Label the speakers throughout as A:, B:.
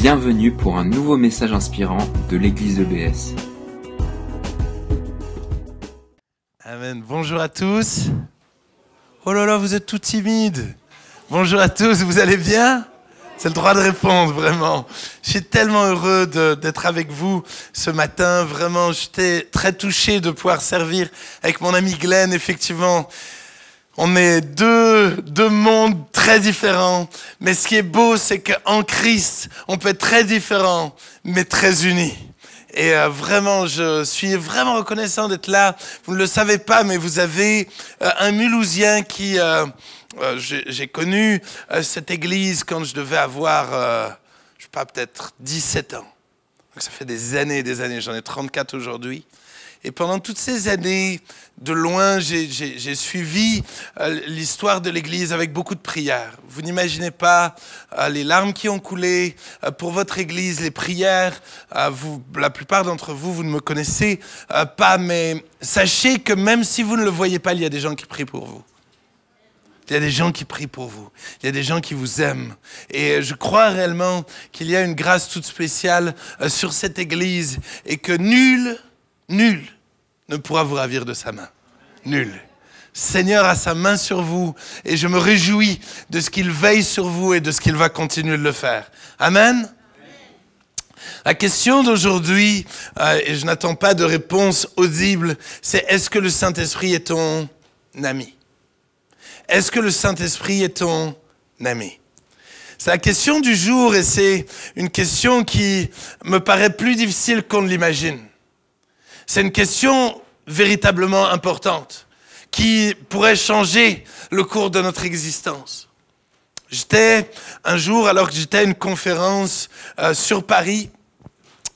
A: Bienvenue pour un nouveau message inspirant de l'église EBS.
B: Amen. Bonjour à tous. Oh là là, vous êtes tout timides. Bonjour à tous, vous allez bien? C'est le droit de répondre, vraiment. Je suis tellement heureux d'être avec vous ce matin. Vraiment, j'étais très touché de pouvoir servir avec mon ami Glenn, effectivement. On est deux, deux mondes très différents. Mais ce qui est beau, c'est qu'en Christ, on peut être très différents, mais très unis. Et euh, vraiment, je suis vraiment reconnaissant d'être là. Vous ne le savez pas, mais vous avez euh, un Mulhousien qui... euh, J'ai connu cette église quand je devais avoir, je sais pas, peut-être 17 ans. Donc ça fait des années et des années. J'en ai 34 aujourd'hui. Et pendant toutes ces années, de loin, j'ai- suivi euh, l'histoire de l'Église avec beaucoup de prières. Vous n'imaginez pas euh, les larmes qui ont coulé euh, pour votre Église, les prières. La plupart d'entre vous, vous ne me connaissez pas, mais sachez que même si vous ne le voyez pas, il y a des gens qui prient pour vous. Il y a des gens qui prient pour vous. Il y a des gens qui vous aiment. Et je crois réellement qu'il y a une grâce toute spéciale sur cette Église et que nul, nul ne pourra vous ravir de sa main. Nul. Seigneur a sa main sur vous et je me réjouis de ce qu'il veille sur vous et de ce qu'il va continuer de le faire. Amen. La question d'aujourd'hui, euh, et je n'attends pas de réponse audible, c'est est-ce que le Saint-Esprit est ton ami? Est-ce que le Saint-Esprit est ton ami? C'est la question du jour et c'est une question qui me paraît plus difficile qu'on ne l'imagine. C'est une question véritablement importante qui pourrait changer le cours de notre existence. J'étais un jour, alors que j'étais à une conférence euh, sur Paris,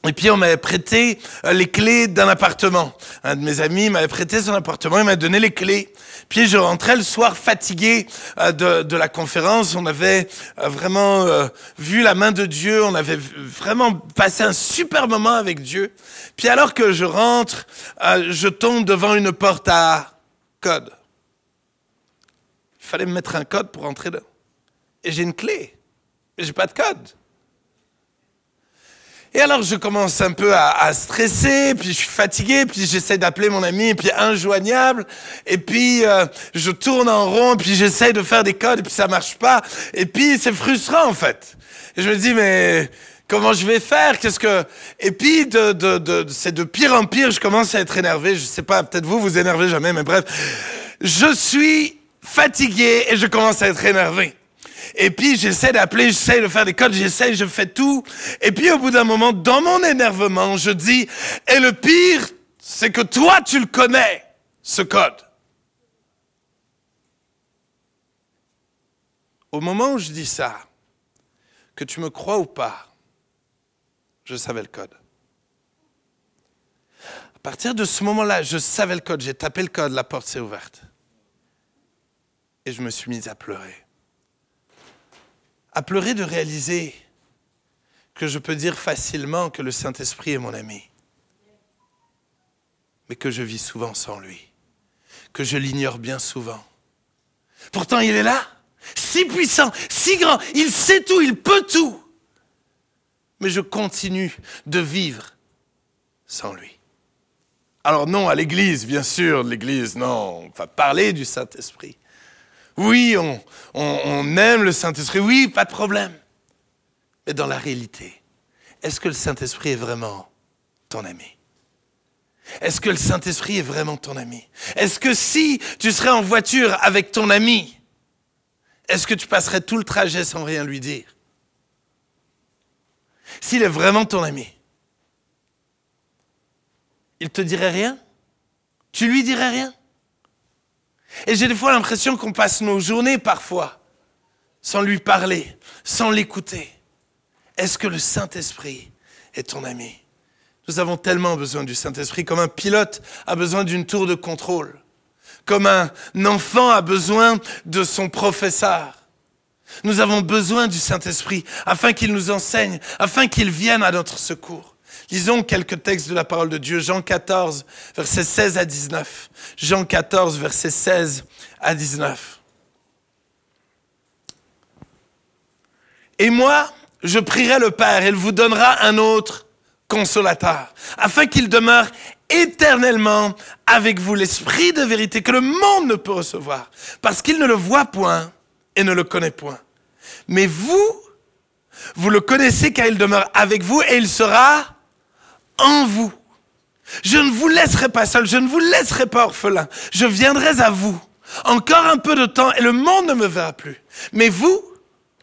B: et puis on m'avait prêté euh, les clés d'un appartement. Un de mes amis m'avait prêté son appartement, il m'a donné les clés. Puis je rentrais le soir fatigué euh, de, la conférence. On avait euh, vraiment euh, vu la main de Dieu, on avait vraiment passé un super moment avec Dieu. Puis alors que je rentre, je tombe devant une porte à code. Il fallait me mettre un code pour entrer là. Et j'ai une clé, mais j'ai pas de code. Et alors je commence un peu à, à stresser, puis je suis fatigué, puis j'essaie d'appeler mon ami, puis injoignable, et puis euh, je tourne en rond, puis j'essaie de faire des codes, et puis ça marche pas, et puis c'est frustrant en fait. Et je me dis mais comment je vais faire? Qu'est-ce que Et puis de, de, de, c'est de pire en pire, je commence à être énervé. Je sais pas, peut-être vous vous énervez jamais, mais bref, je suis fatigué et je commence à être énervé. Et puis j'essaie d'appeler, j'essaie de faire des codes, j'essaie, je fais tout. Et puis au bout d'un moment, dans mon énervement, je dis, et le pire, c'est que toi, tu le connais, ce code. Au moment où je dis ça, que tu me crois ou pas, je savais le code. À partir de ce moment-là, je savais le code, j'ai tapé le code, la porte s'est ouverte. Et je me suis mis à pleurer à pleurer de réaliser que je peux dire facilement que le Saint-Esprit est mon ami, mais que je vis souvent sans lui, que je l'ignore bien souvent. Pourtant, il est là, si puissant, si grand, il sait tout, il peut tout, mais je continue de vivre sans lui. Alors non, à l'Église, bien sûr, l'Église, non, on va parler du Saint-Esprit. Oui, on, aime le Saint-Esprit. Oui, pas de problème. Mais dans la réalité, est-ce que le Saint-Esprit est vraiment ton ami? Est-ce que le Saint-Esprit est vraiment ton ami? Est-ce que si tu serais en voiture avec ton ami, est-ce que tu passerais tout le trajet sans rien lui dire? S'il est vraiment ton ami, il te dirait rien? Tu lui dirais rien? Et j'ai des fois l'impression qu'on passe nos journées parfois sans lui parler, sans l'écouter. Est-ce que le Saint-Esprit est ton ami? Nous avons tellement besoin du Saint-Esprit, comme un pilote a besoin d'une tour de contrôle, comme un enfant a besoin de son professeur. Nous avons besoin du Saint-Esprit afin qu'il nous enseigne, afin qu'il vienne à notre secours. Lisons quelques textes de la parole de Dieu. Jean 14, versets 16 à 19. Jean 14, versets 16 à 19. Et moi, je prierai le Père il vous donnera un autre consolateur, afin qu'il demeure éternellement avec vous l'esprit de vérité que le monde ne peut recevoir, parce qu'il ne le voit point et ne le connaît point. Mais vous, vous le connaissez car il demeure avec vous et il sera en vous. Je ne vous laisserai pas seul, je ne vous laisserai pas orphelin. Je viendrai à vous. Encore un peu de temps et le monde ne me verra plus. Mais vous,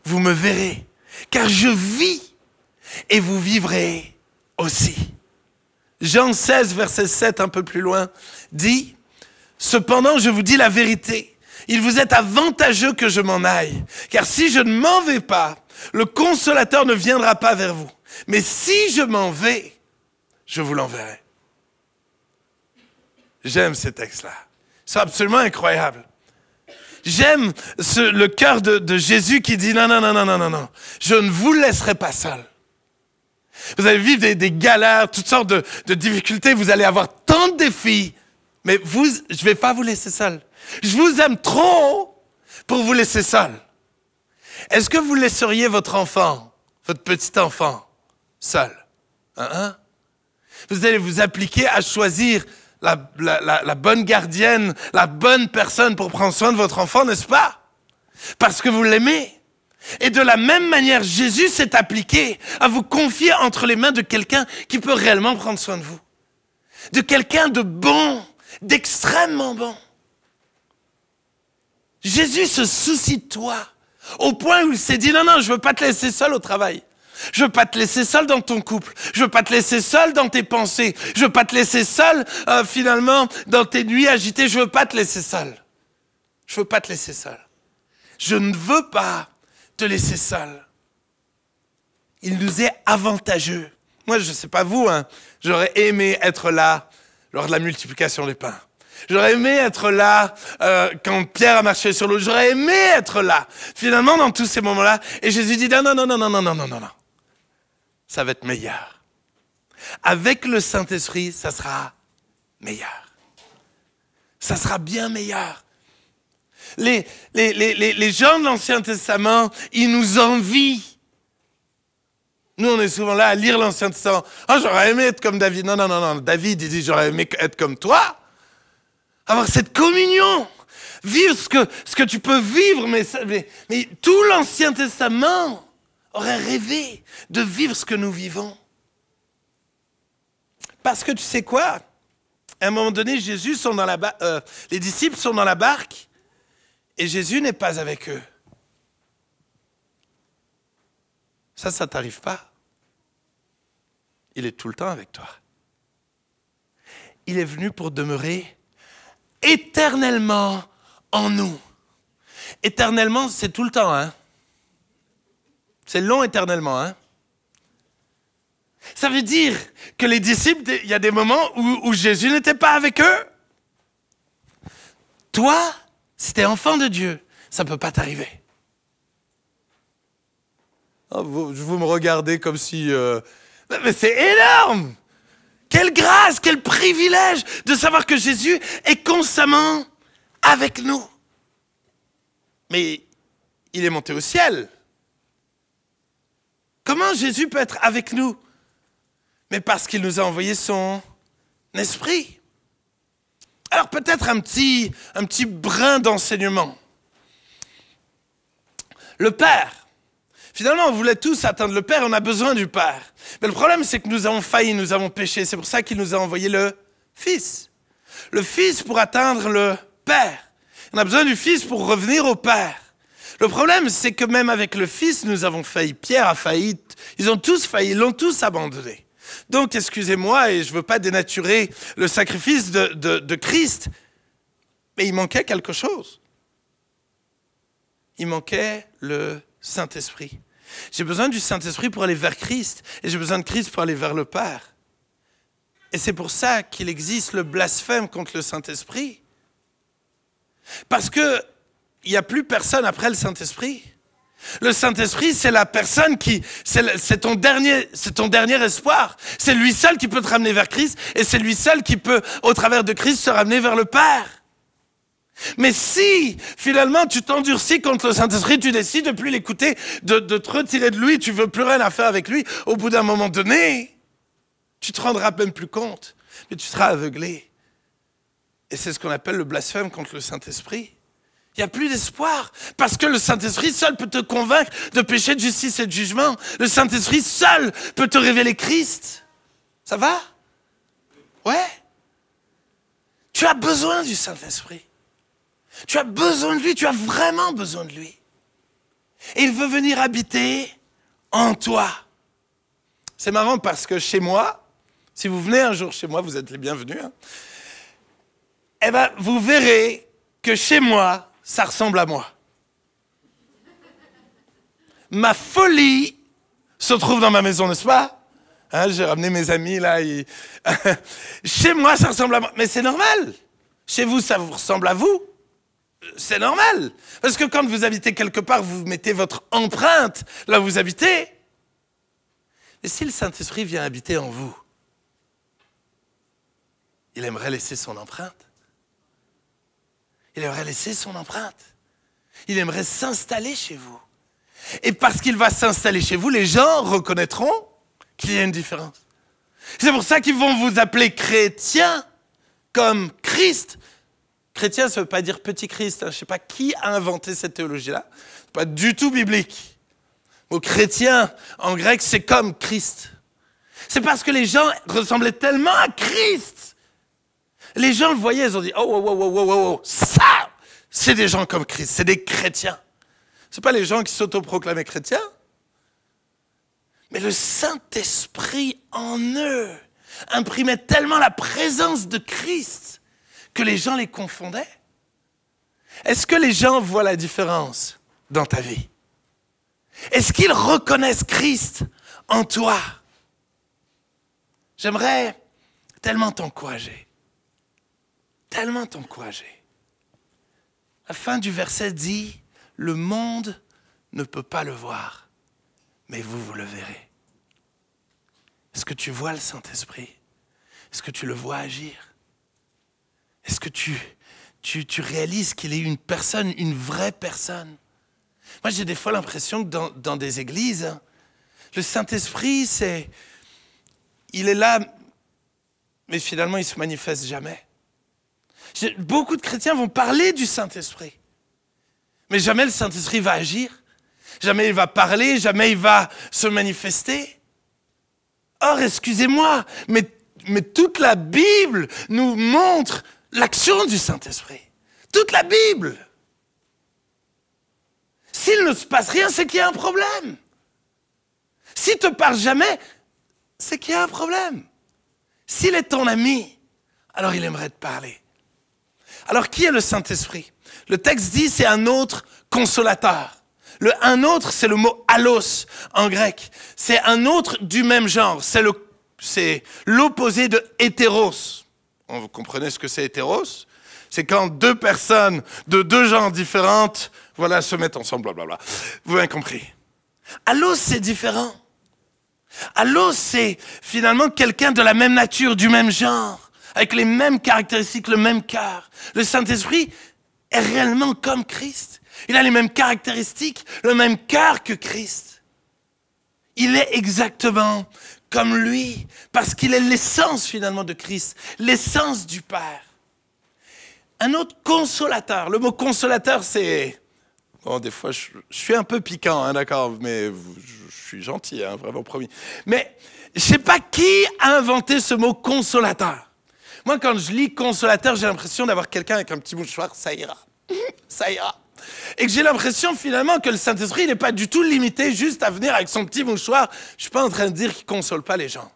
B: vous me verrez, car je vis et vous vivrez aussi. Jean 16, verset 7, un peu plus loin, dit, Cependant, je vous dis la vérité, il vous est avantageux que je m'en aille, car si je ne m'en vais pas, le consolateur ne viendra pas vers vous. Mais si je m'en vais, je vous l'enverrai. J'aime ces textes-là. C'est absolument incroyable. J'aime le cœur de, Jésus qui dit non, non, non, non, non, non, non, je ne vous laisserai pas seul. Vous allez vivre des, galères, toutes sortes de, de, difficultés, vous allez avoir tant de défis, mais vous, je ne vais pas vous laisser seul. Je vous aime trop pour vous laisser seul. Est-ce que vous laisseriez votre enfant, votre petit enfant, seul? Hein, hein? Vous allez vous appliquer à choisir la, bonne gardienne, la bonne personne pour prendre soin de votre enfant, n'est-ce pas? Parce que vous l'aimez. Et de la même manière, Jésus s'est appliqué à vous confier entre les mains de quelqu'un qui peut réellement prendre soin de vous. De quelqu'un de bon, d'extrêmement bon. Jésus se soucie de toi au point où il s'est dit non, non, je veux pas te laisser seul au travail. Je veux pas te laisser seul dans ton couple. Je veux pas te laisser seul dans tes pensées. Je veux pas te laisser seul euh, finalement dans tes nuits agitées. Je veux pas te laisser seul. Je veux pas te laisser seul. Je ne veux pas te laisser seul. Il nous est avantageux. Moi, je sais pas vous, hein, j'aurais aimé être là lors de la multiplication des pains. J'aurais aimé être là euh, quand Pierre a marché sur l'eau. J'aurais aimé être là. Finalement, dans tous ces moments-là, et Jésus dit non, non, non, non, non, non, non, non, non ça va être meilleur. Avec le Saint-Esprit, ça sera meilleur. Ça sera bien meilleur. Les, les, les, les gens de l'Ancien Testament, ils nous envient. Nous, on est souvent là à lire l'Ancien Testament. oh, j'aurais aimé être comme David. Non, non, non, non. David, il dit, j'aurais aimé être comme toi. Avoir cette communion. Vivre ce que, ce que tu peux vivre, mais, mais, mais tout l'Ancien Testament aurait rêvé de vivre ce que nous vivons. Parce que tu sais quoi? À un moment donné, Jésus sont dans la euh, les disciples sont dans la barque et Jésus n'est pas avec eux. Ça, ça t'arrive pas? Il est tout le temps avec toi. Il est venu pour demeurer éternellement en nous. Éternellement, c'est tout le temps, hein? C'est long éternellement, hein? Ça veut dire que les disciples, il y a des moments où, Jésus n'était pas avec eux. Toi, si tu es enfant de Dieu, ça ne peut pas t'arriver. Oh, vous, vous, me regardez comme si... Euh, mais c'est énorme Quelle grâce, quel privilège de savoir que Jésus est constamment avec nous. Mais il est monté au ciel. Comment Jésus peut être avec nous? Mais parce qu'il nous a envoyé son esprit. Alors peut-être un petit, brin d'enseignement. Le Père. Finalement, on voulait tous atteindre le Père, on a besoin du Père. Mais le problème, c'est que nous avons failli, nous avons péché. C'est pour ça qu'il nous a envoyé le Fils. Le Fils pour atteindre le Père. On a besoin du Fils pour revenir au Père. Le problème, c'est que même avec le Fils, nous avons failli. Pierre a failli. Ils ont tous failli, ils l'ont tous abandonné. Donc, excusez-moi, et je ne veux pas dénaturer le sacrifice de, de Christ, mais il manquait quelque chose. Il manquait le Saint-Esprit. J'ai besoin du Saint-Esprit pour aller vers Christ, et j'ai besoin de Christ pour aller vers le Père. Et c'est pour ça qu'il existe le blasphème contre le Saint-Esprit. Parce que il n'y a plus personne après le Saint-Esprit. Le Saint-Esprit, c'est la personne qui, c'est ton dernier, c'est ton dernier espoir. C'est lui seul qui peut te ramener vers Christ et c'est lui seul qui peut, au travers de Christ, se ramener vers le Père. Mais si finalement tu t'endurcis contre le Saint-Esprit, tu décides de plus l'écouter, de, de, te retirer de lui, tu veux plus rien à faire avec lui, au bout d'un moment donné, tu te rendras même plus compte, mais tu seras aveuglé. Et c'est ce qu'on appelle le blasphème contre le Saint-Esprit. Il n'y a plus d'espoir. Parce que le Saint-Esprit seul peut te convaincre de péché, de justice et de jugement. Le Saint-Esprit seul peut te révéler Christ. Ça va? Ouais Tu as besoin du Saint-Esprit. Tu as besoin de lui, tu as vraiment besoin de lui. Et il veut venir habiter en toi. C'est marrant parce que chez moi, si vous venez un jour chez moi, vous êtes les bienvenus. Hein, eh bien, vous verrez que chez moi, ça ressemble à moi. Ma folie se trouve dans ma maison, n'est-ce pas? Hein, J'ai ramené mes amis là. chez moi, ça ressemble à moi. Mais c'est normal. Chez vous, ça vous ressemble à vous. C'est normal. Parce que quand vous habitez quelque part, vous mettez votre empreinte là où vous habitez. Et si le Saint-Esprit vient habiter en vous, il aimerait laisser son empreinte. Il aimerait laisser son empreinte. Il aimerait s'installer chez vous. Et parce qu'il va s'installer chez vous, les gens reconnaîtront qu'il y a une différence. C'est pour ça qu'ils vont vous appeler chrétien, comme Christ. Chrétien, ça ne veut pas dire petit Christ. Hein. Je ne sais pas qui a inventé cette théologie-là. Pas du tout biblique. Au chrétien, en grec, c'est comme Christ. C'est parce que les gens ressemblaient tellement à Christ les gens le voyaient, ils ont dit, oh, oh, oh, oh, oh, oh, ça, c'est des gens comme Christ, c'est des chrétiens. Ce pas les gens qui s'autoproclamaient chrétiens. Mais le Saint-Esprit en eux imprimait tellement la présence de Christ que les gens les confondaient. Est-ce que les gens voient la différence dans ta vie? Est-ce qu'ils reconnaissent Christ en toi? J'aimerais tellement t'encourager tellement t'encourager. La fin du verset dit, le monde ne peut pas le voir, mais vous, vous le verrez. Est-ce que tu vois le Saint-Esprit? Est-ce que tu le vois agir? Est-ce que tu, tu, réalises qu'il est une personne, une vraie personne? Moi, j'ai des fois l'impression que dans, dans des églises, le Saint-Esprit, c'est... Il est là, mais finalement, il ne se manifeste jamais. Beaucoup de chrétiens vont parler du Saint-Esprit. Mais jamais le Saint-Esprit va agir. Jamais il va parler, jamais il va se manifester. Or, excusez-moi, mais, toute la Bible nous montre l'action du Saint-Esprit. Toute la Bible. S'il ne se passe rien, c'est qu'il y a un problème. S'il te parle jamais, c'est qu'il y a un problème. S'il est ton ami, alors il aimerait te parler. Alors qui est le Saint-Esprit? Le texte dit c'est un autre consolateur. Le un autre, c'est le mot allos en grec. C'est un autre du même genre. C'est le, c'est l'opposé de hétéros. Vous comprenez ce que c'est hétéros? C'est quand deux personnes de deux genres différentes, voilà, se mettent ensemble, blablabla. Vous avez compris? Allos, c'est différent. Allos, c'est finalement quelqu'un de la même nature, du même genre avec les mêmes caractéristiques, le même cœur. Le Saint-Esprit est réellement comme Christ. Il a les mêmes caractéristiques, le même cœur que Christ. Il est exactement comme lui, parce qu'il est l'essence finalement de Christ, l'essence du Père. Un autre consolateur. Le mot consolateur, c'est... Bon, des fois, je, suis un peu piquant, hein, d'accord, mais je, suis gentil, hein, vraiment promis. Mais je sais pas qui a inventé ce mot consolateur. Moi, quand je lis consolateur, j'ai l'impression d'avoir quelqu'un avec un petit mouchoir, ça ira. ça ira. Et que j'ai l'impression finalement que le Saint-Esprit n'est pas du tout limité juste à venir avec son petit mouchoir. Je suis pas en train de dire qu'il console pas les gens,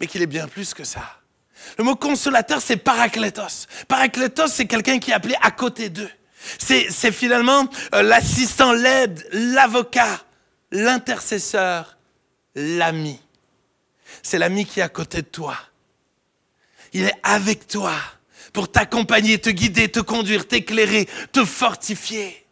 B: mais qu'il est bien plus que ça. Le mot consolateur, c'est parakletos. Parakletos, c'est quelqu'un qui est appelé à côté d'eux. C'est finalement euh, l'assistant, l'aide, l'avocat, l'intercesseur, l'ami. C'est l'ami qui est à côté de toi il est avec toi pour t'accompagner, te guider, te conduire, t'éclairer, te fortifier.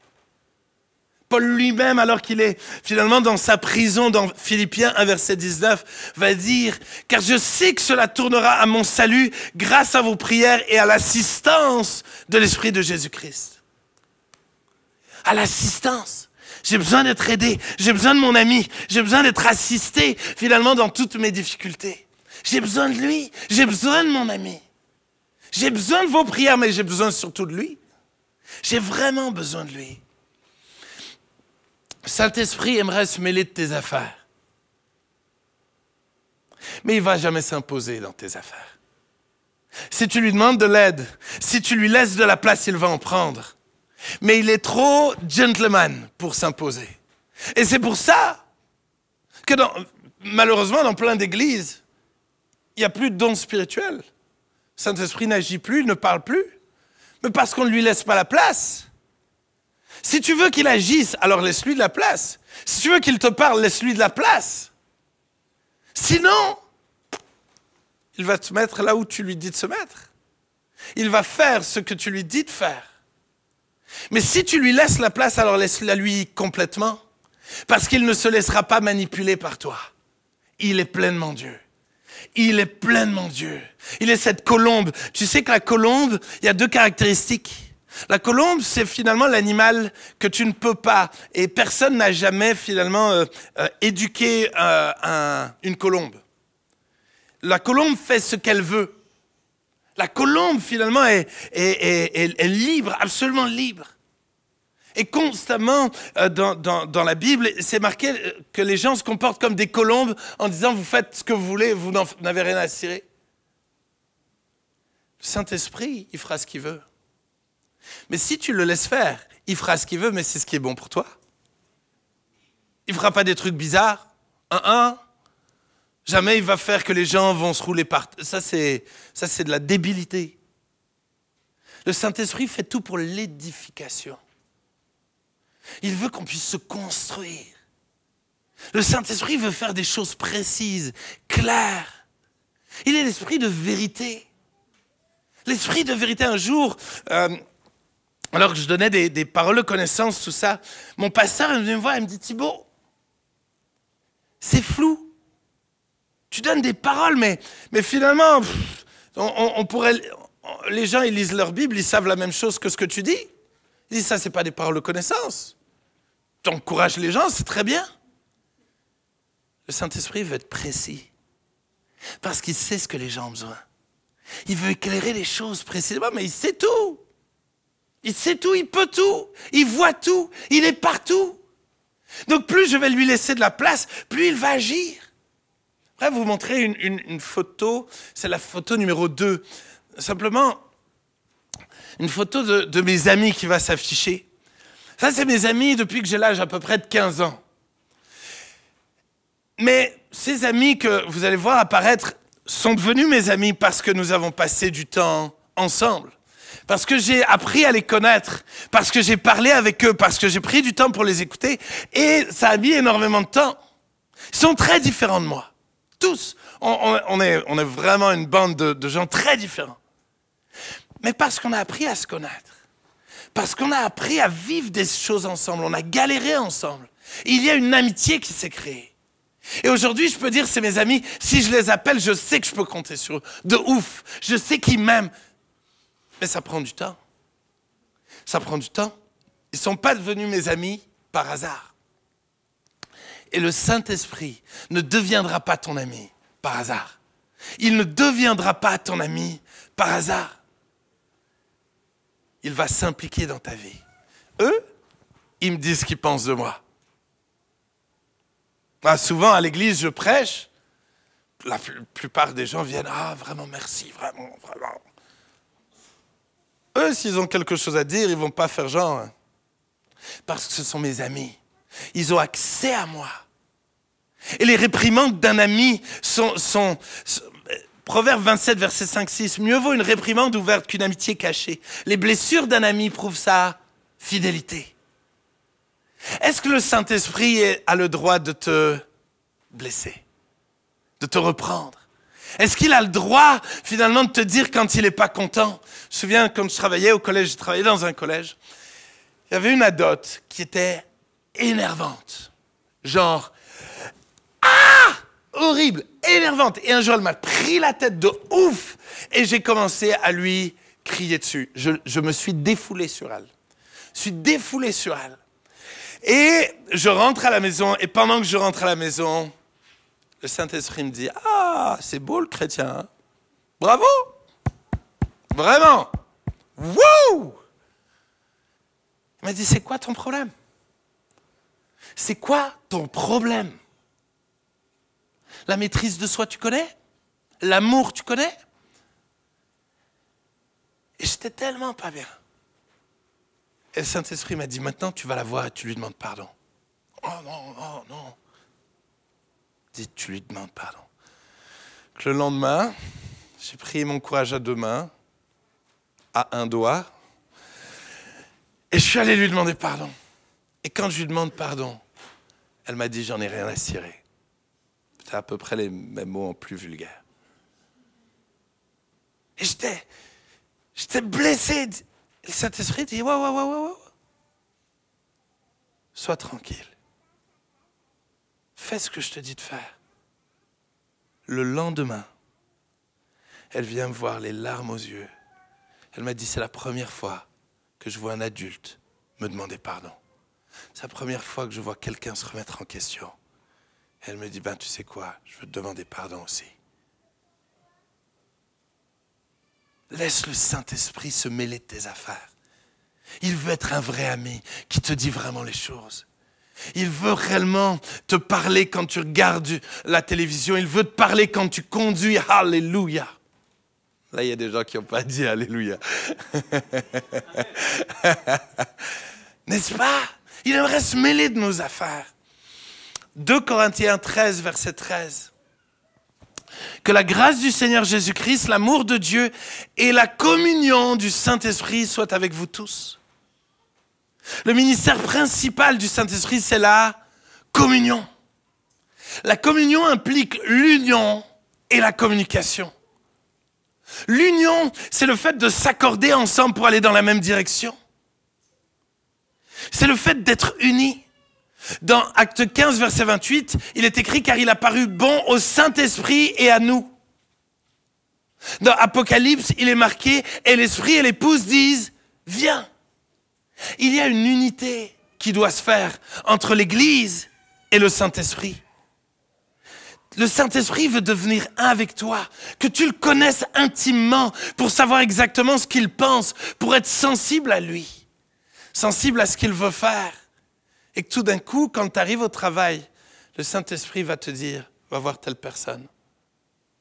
B: Paul lui-même, alors qu'il est finalement dans sa prison dans Philippiens 1 verset 19, va dire, car je sais que cela tournera à mon salut grâce à vos prières et à l'assistance de l'Esprit de Jésus-Christ. À l'assistance. J'ai besoin d'être aidé. J'ai besoin de mon ami. J'ai besoin d'être assisté finalement dans toutes mes difficultés. J'ai besoin de lui. J'ai besoin de mon ami. J'ai besoin de vos prières, mais j'ai besoin surtout de lui. J'ai vraiment besoin de lui. Saint-Esprit aimerait se mêler de tes affaires. Mais il va jamais s'imposer dans tes affaires. Si tu lui demandes de l'aide, si tu lui laisses de la place, il va en prendre. Mais il est trop gentleman pour s'imposer. Et c'est pour ça que malheureusement, dans plein d'églises, il n'y a plus de dons spirituels. Saint-Esprit n'agit plus, ne parle plus. Mais parce qu'on ne lui laisse pas la place. Si tu veux qu'il agisse, alors laisse-lui de la place. Si tu veux qu'il te parle, laisse-lui de la place. Sinon, il va te mettre là où tu lui dis de se mettre. Il va faire ce que tu lui dis de faire. Mais si tu lui laisses la place, alors laisse-la lui complètement. Parce qu'il ne se laissera pas manipuler par toi. Il est pleinement Dieu. Il est pleinement Dieu. Il est cette colombe. Tu sais que la colombe, il y a deux caractéristiques. La colombe, c'est finalement l'animal que tu ne peux pas, et personne n'a jamais finalement euh, euh, éduqué euh, une colombe. La colombe fait ce qu'elle veut. La colombe, finalement, est, est, libre, absolument libre. Et constamment, euh, dans, la Bible, c'est marqué que les gens se comportent comme des colombes en disant, vous faites ce que vous voulez, vous n'avez rien à cirer. Le Saint-Esprit, il fera ce qu'il veut. Mais si tu le laisses faire, il fera ce qu'il veut, mais c'est ce qui est bon pour toi. Il fera pas des trucs bizarres. Un, un. Jamais il va faire que les gens vont se rouler par... Ça, c'est, ça, c'est de la débilité. Le Saint-Esprit fait tout pour l'édification. Il veut qu'on puisse se construire. Le Saint-Esprit veut faire des choses précises, claires. Il est l'esprit de vérité. L'esprit de vérité, un jour, euh, alors que je donnais des, paroles de connaissance, tout ça, mon pasteur il me voir, il me dit Thibault, c'est flou tu donnes des paroles, mais, finalement, on, pourrait, les gens, ils lisent leur Bible, ils savent la même chose que ce que tu dis. Ils disent, ça, c'est pas des paroles de connaissance. Encourages les gens, c'est très bien. Le Saint-Esprit veut être précis. Parce qu'il sait ce que les gens ont besoin. Il veut éclairer les choses précisément, mais il sait tout. Il sait tout, il peut tout, il voit tout, il est partout. Donc plus je vais lui laisser de la place, plus il va agir. Je vous montrer une, photo, c'est la photo numéro 2. Simplement, une photo de, mes amis qui va s'afficher. Ça, c'est mes amis depuis que j'ai l'âge à peu près de 15 ans. Mais ces amis que vous allez voir apparaître sont devenus mes amis parce que nous avons passé du temps ensemble. Parce que j'ai appris à les connaître, parce que j'ai parlé avec eux, parce que j'ai pris du temps pour les écouter, et ça a mis énormément de temps. Ils sont très différents de moi tous. On, est, on est, vraiment une bande de, gens très différents. Mais parce qu'on a appris à se connaître. Parce qu'on a appris à vivre des choses ensemble. On a galéré ensemble. Il y a une amitié qui s'est créée. Et aujourd'hui, je peux dire, c'est mes amis, si je les appelle, je sais que je peux compter sur eux. De ouf. Je sais qu'ils m'aiment. Mais ça prend du temps. Ça prend du temps. Ils ne sont pas devenus mes amis par hasard. Et le Saint-Esprit ne deviendra pas ton ami par hasard. Il ne deviendra pas ton ami par hasard. Il va s'impliquer dans ta vie. Eux, ils me disent ce qu'ils pensent de moi. Ah, souvent à l'église, je prêche. La plupart des gens viennent Ah, vraiment, merci, vraiment, vraiment. Eux, s'ils ont quelque chose à dire, ils vont pas faire genre. Hein. Parce que ce sont mes amis. Ils ont accès à moi. Et les réprimandes d'un ami sont, Proverbe 27, verset 5, 6. Mieux vaut une réprimande ouverte qu'une amitié cachée. Les blessures d'un ami prouvent sa fidélité. Est-ce que le Saint-Esprit a le droit de te blesser, de te reprendre? Est-ce qu'il a le droit finalement de te dire quand il n'est pas content? Je me souviens quand je travaillais au collège, je travaillais dans un collège, il y avait une adote qui était énervante. Genre, Horrible, énervante. Et un jour, elle m'a pris la tête de ouf et j'ai commencé à lui crier dessus. Je, me suis défoulé sur elle. Je suis défoulé sur elle. Et je rentre à la maison et pendant que je rentre à la maison, le Saint-Esprit me dit Ah, c'est beau le chrétien. Bravo Vraiment Wouh Il m'a dit C'est quoi ton problème? C'est quoi ton problème? La maîtrise de soi, tu connais? L'amour, tu connais? Et j'étais tellement pas bien. Et le Saint-Esprit m'a dit Maintenant, tu vas la voir et tu lui demandes pardon. Oh non, non, non. Dis, tu lui demandes pardon. Que le lendemain, j'ai pris mon courage à deux mains, à un doigt, et je suis allé lui demander pardon. Et quand je lui demande pardon, elle m'a dit J'en ai rien à cirer. C'est à peu près les mêmes mots en plus vulgaire. Et j'étais, j'étais blessé. Le Saint-Esprit dit Ouais, ouais, ouais, ouais, ouais. Sois tranquille. Fais ce que je te dis de faire. Le lendemain, elle vient me voir les larmes aux yeux. Elle m'a dit, c'est la première fois que je vois un adulte me demander pardon. C'est la première fois que je vois quelqu'un se remettre en question. Elle me dit, ben tu sais quoi, je veux te demander pardon aussi. Laisse le Saint-Esprit se mêler de tes affaires. Il veut être un vrai ami qui te dit vraiment les choses. Il veut réellement te parler quand tu regardes la télévision. Il veut te parler quand tu conduis. Alléluia. Là, il y a des gens qui n'ont pas dit Alléluia. N'est-ce pas? Il aimerait se mêler de nos affaires. 2 Corinthiens 13, verset 13. Que la grâce du Seigneur Jésus-Christ, l'amour de Dieu et la communion du Saint-Esprit soient avec vous tous. Le ministère principal du Saint-Esprit, c'est la communion. La communion implique l'union et la communication. L'union, c'est le fait de s'accorder ensemble pour aller dans la même direction. C'est le fait d'être unis. Dans Acte 15, verset 28, il est écrit car il a paru bon au Saint-Esprit et à nous. Dans Apocalypse, il est marqué et l'Esprit et l'épouse disent viens. Il y a une unité qui doit se faire entre l'Église et le Saint-Esprit. Le Saint-Esprit veut devenir un avec toi, que tu le connaisses intimement pour savoir exactement ce qu'il pense, pour être sensible à lui, sensible à ce qu'il veut faire. Et que tout d'un coup, quand tu arrives au travail, le Saint-Esprit va te dire, va voir telle personne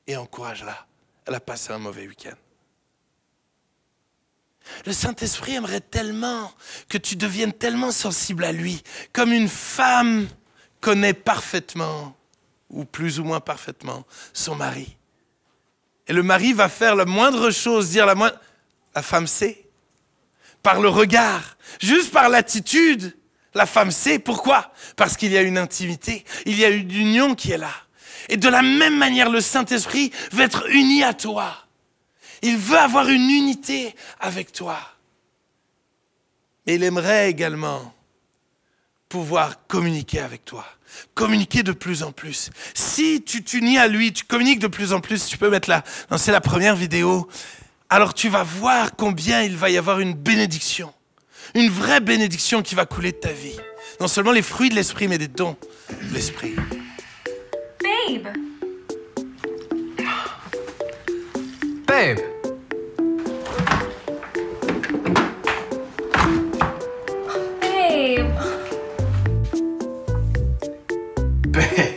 B: et encourage-la. Elle a passé un mauvais week-end. Le Saint-Esprit aimerait tellement que tu deviennes tellement sensible à lui, comme une femme connaît parfaitement, ou plus ou moins parfaitement, son mari. Et le mari va faire la moindre chose, dire la moindre... La femme sait. Par le regard, juste par l'attitude, la femme sait. Pourquoi Parce qu'il y a une intimité, il y a une union qui est là. Et de la même manière, le Saint-Esprit veut être uni à toi. Il veut avoir une unité avec toi. Mais il aimerait également pouvoir communiquer avec toi. Communiquer de plus en plus. Si tu t'unis à lui, tu communiques de plus en plus, tu peux mettre là, lancer la première vidéo, alors tu vas voir combien il va y avoir une bénédiction. Une vraie bénédiction qui va couler de ta vie. Non seulement les fruits de l'esprit, mais des dons de l'esprit.
C: Babe,
D: Babe.
C: babe,
D: Babe.
C: babe,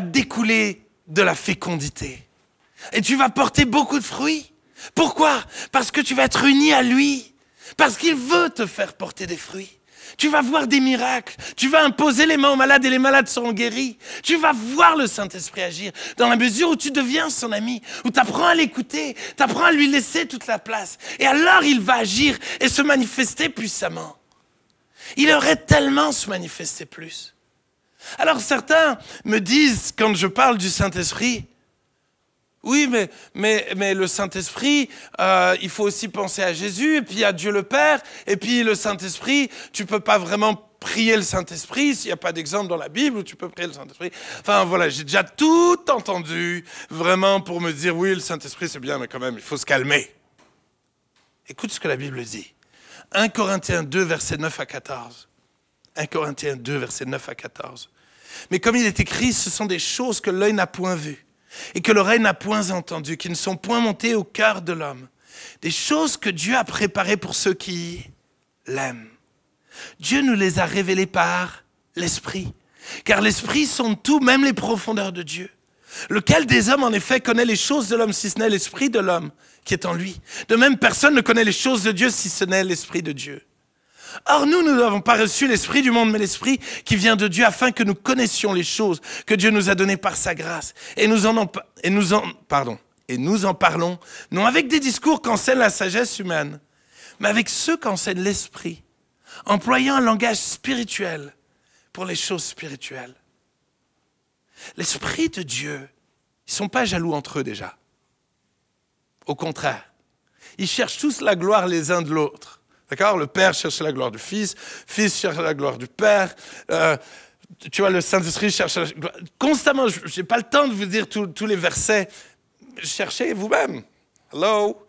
B: découler de la fécondité. Et tu vas porter beaucoup de fruits. Pourquoi? Parce que tu vas être uni à lui. Parce qu'il veut te faire porter des fruits. Tu vas voir des miracles. Tu vas imposer les mains aux malades et les malades seront guéris. Tu vas voir le Saint-Esprit agir dans la mesure où tu deviens son ami, où tu apprends à l'écouter, tu apprends à lui laisser toute la place. Et alors il va agir et se manifester puissamment. Il aurait tellement se manifester plus. Alors certains me disent, quand je parle du Saint-Esprit, oui, mais, mais, mais le Saint-Esprit, euh, il faut aussi penser à Jésus, et puis à Dieu le Père, et puis le Saint-Esprit, tu peux pas vraiment prier le Saint-Esprit s'il n'y a pas d'exemple dans la Bible où tu peux prier le Saint-Esprit. Enfin voilà, j'ai déjà tout entendu, vraiment pour me dire, oui, le Saint-Esprit c'est bien, mais quand même, il faut se calmer. Écoute ce que la Bible dit. 1 Corinthiens 2, verset 9 à 14. 1 Corinthiens 2, verset 9 à 14. Mais comme il est écrit, ce sont des choses que l'œil n'a point vues et que l'oreille n'a point entendues, qui ne sont point montées au cœur de l'homme. Des choses que Dieu a préparées pour ceux qui l'aiment. Dieu nous les a révélées par l'Esprit. Car l'Esprit sonde tout, même les profondeurs de Dieu. Lequel des hommes, en effet, connaît les choses de l'homme, si ce n'est l'Esprit de l'homme qui est en lui De même, personne ne connaît les choses de Dieu, si ce n'est l'Esprit de Dieu. Or, nous, nous n'avons pas reçu l'Esprit du monde, mais l'Esprit qui vient de Dieu, afin que nous connaissions les choses que Dieu nous a données par sa grâce. Et nous en, parlons, non avec des discours qu'enseigne la sagesse humaine, mais avec ceux qu'enseigne l'Esprit, employant un langage spirituel pour les choses spirituelles. L'Esprit de Dieu, ils sont pas jaloux entre eux déjà. Au contraire, ils cherchent tous la gloire les uns de l'autre. D'accord? Le Père cherche la gloire du Fils, Fils cherche la gloire du Père. euh, tu vois, le Saint-Esprit cherche la gloire. Constamment, je n'ai pas le temps de vous dire tous- les versets. Cherchez vous-même. Hello?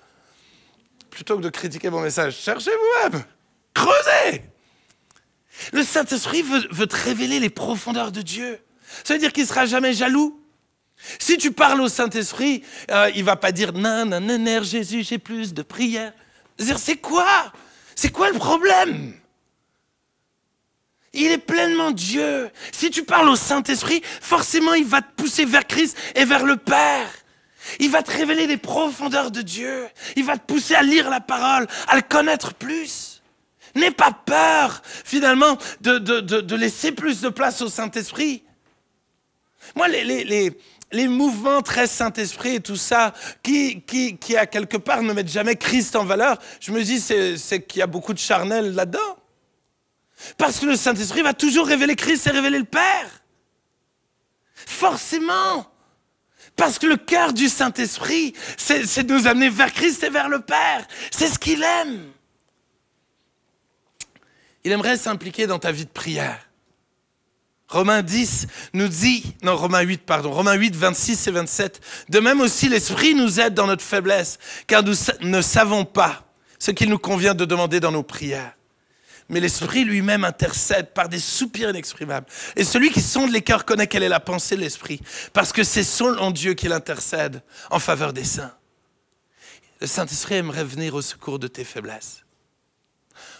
B: Plutôt que de critiquer mon message, cherchez vous-même. Creusez Le Saint-Esprit veut, te révéler les profondeurs de Dieu. Ça veut dire qu'il ne sera jamais jaloux. Si tu parles au Saint-Esprit, euh, il va pas dire non, non, non, Jésus, j'ai plus de prières. C'est quoi? C'est quoi le problème? Il est pleinement Dieu. Si tu parles au Saint-Esprit, forcément, il va te pousser vers Christ et vers le Père. Il va te révéler les profondeurs de Dieu. Il va te pousser à lire la parole, à le connaître plus. N'aie pas peur, finalement, de, laisser plus de place au Saint-Esprit. Moi, les, les mouvements très Saint-Esprit et tout ça, qui, qui, qui à quelque part ne mettent jamais Christ en valeur, je me dis c'est, qu'il y a beaucoup de charnel là-dedans. Parce que le Saint-Esprit va toujours révéler Christ et révéler le Père. Forcément. Parce que le cœur du Saint-Esprit, c'est de nous amener vers Christ et vers le Père. C'est ce qu'il aime. Il aimerait s'impliquer dans ta vie de prière. Romains 10 nous dit, non, Romains 8, pardon, Romains 8, 26 et 27. De même aussi, l'Esprit nous aide dans notre faiblesse, car nous ne savons pas ce qu'il nous convient de demander dans nos prières. Mais l'Esprit lui-même intercède par des soupirs inexprimables. Et celui qui sonde les cœurs connaît quelle est la pensée de l'Esprit, parce que c'est selon Dieu qu'il intercède en faveur des saints. Le Saint-Esprit aimerait venir au secours de tes faiblesses,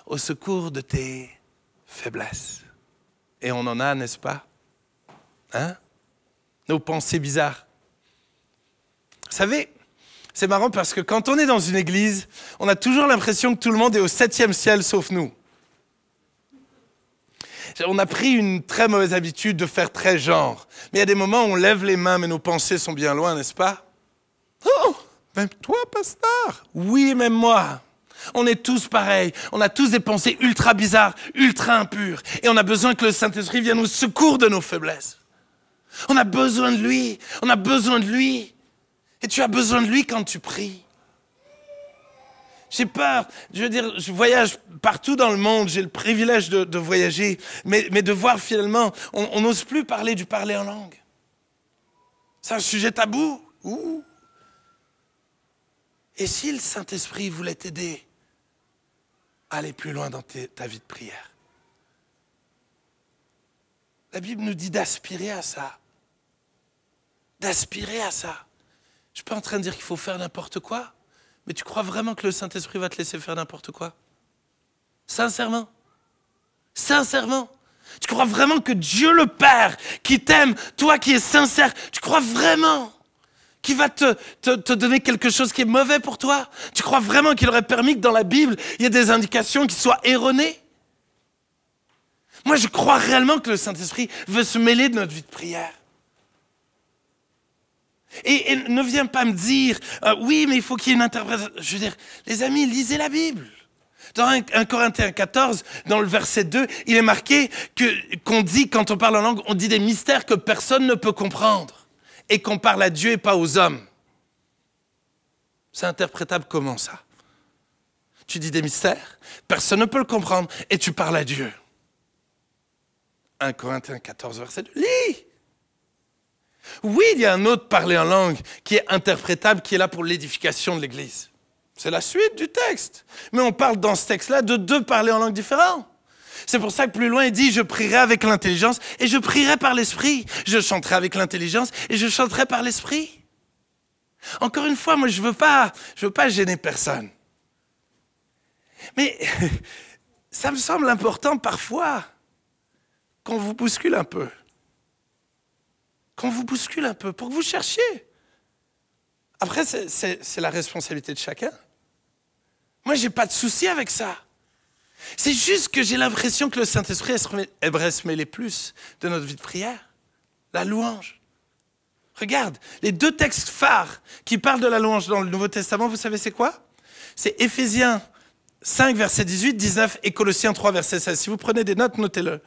B: au secours de tes faiblesses. Et on en a, n'est-ce pas? Hein? Nos pensées bizarres. Vous savez, c'est marrant parce que quand on est dans une église, on a toujours l'impression que tout le monde est au septième ciel sauf nous. On a pris une très mauvaise habitude de faire très genre. Mais il y a des moments où on lève les mains, mais nos pensées sont bien loin, n'est-ce pas? Oh, même toi, pasteur Oui, même moi. On est tous pareils. On a tous des pensées ultra bizarres, ultra impures. Et on a besoin que le Saint-Esprit vienne au secours de nos faiblesses. On a besoin de lui. On a besoin de lui. Et tu as besoin de lui quand tu pries. J'ai peur. Je veux dire, je voyage partout dans le monde. J'ai le privilège de, voyager. Mais, de voir finalement, on n'ose plus parler du parler en langue. C'est un sujet tabou. Et si le Saint-Esprit voulait t'aider aller plus loin dans ta vie de prière La Bible nous dit d'aspirer à ça. D'aspirer à ça. Je ne suis pas en train de dire qu'il faut faire n'importe quoi, mais tu crois vraiment que le Saint-Esprit va te laisser faire n'importe quoi? Sincèrement. Sincèrement. Tu crois vraiment que Dieu le Père, qui t'aime, toi qui es sincère, tu crois vraiment? Qu'il va te, te, donner quelque chose qui est mauvais pour toi Tu crois vraiment qu'il aurait permis que dans la Bible, il y ait des indications qui soient erronées? Moi, je crois réellement que le Saint-Esprit veut se mêler de notre vie de prière. Et, ne viens pas me dire, euh, oui, mais il faut qu'il y ait une interprétation. Je veux dire, les amis, lisez la Bible. Dans 1, 1 Corinthiens 14, dans le verset 2, il est marqué qu'on dit, quand on parle en langue, on dit des mystères que personne ne peut comprendre. Et qu'on parle à Dieu et pas aux hommes. C'est interprétable comment ça? Tu dis des mystères, personne ne peut le comprendre, et tu parles à Dieu. 1 Corinthiens 14, verset 2. Lis oui, il y a un autre parler en langue qui est interprétable, qui est là pour l'édification de l'Église. C'est la suite du texte. Mais on parle dans ce texte-là de deux parler en langue différents. C'est pour ça que plus loin, il dit, je prierai avec l'intelligence et je prierai par l'esprit. Je chanterai avec l'intelligence et je chanterai par l'esprit. Encore une fois, moi, je veux pas, veux pas gêner personne. Mais ça me semble important parfois qu'on vous bouscule un peu qu'on vous bouscule un peu, pour que vous cherchiez. Après, c'est la responsabilité de chacun. Moi, j'ai pas de souci avec ça. C'est juste que j'ai l'impression que le Saint-Esprit aimerait se mêler plus de notre vie de prière. La louange. Regarde, les deux textes phares qui parlent de la louange dans le Nouveau Testament, vous savez c'est quoi? C'est Éphésiens 5, verset 18, 19 et Colossiens 3, verset 16. Si vous prenez des notes, notez-le.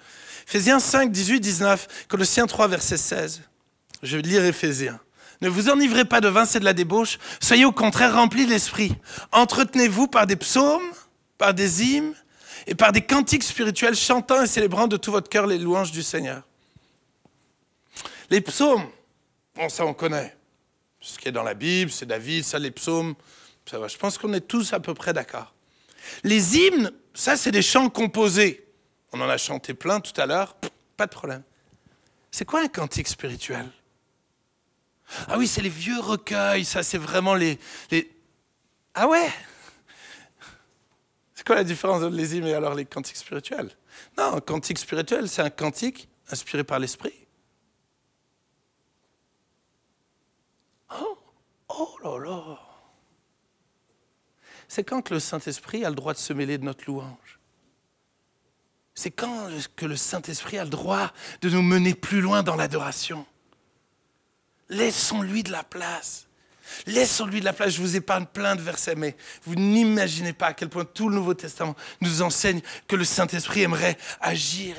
B: Éphésiens 5, 18, 19, Colossiens 3, verset 16. Je vais lire Éphésiens. Ne vous enivrez pas de vin, c'est de la débauche. Soyez au contraire remplis d'esprit. Entretenez-vous par des psaumes, par des hymnes et par des cantiques spirituels, chantant et célébrant de tout votre cœur les louanges du Seigneur. Les psaumes, bon, ça on connaît. Ce qui est dans la Bible, c'est David, ça les psaumes, ça va. Je pense qu'on est tous à peu près d'accord. Les hymnes, ça c'est des chants composés. On en a chanté plein tout à l'heure, pas de problème. C'est quoi un cantique spirituel? Ah oui, c'est les vieux recueils, ça c'est vraiment les, les... Ah ouais? C'est quoi la différence entre les hymnes et alors les cantiques spirituels? Non, un cantique spirituel, c'est un cantique inspiré par l'esprit. Oh, oh là là C'est quand le Saint-Esprit a le droit de se mêler de notre louange? C'est quand le Saint-Esprit a le droit de nous mener plus loin dans l'adoration? Laissons-lui de la place. Laissons-lui de la place. Je vous épargne plein de versets, mais vous n'imaginez pas à quel point tout le Nouveau Testament nous enseigne que le Saint-Esprit aimerait agir.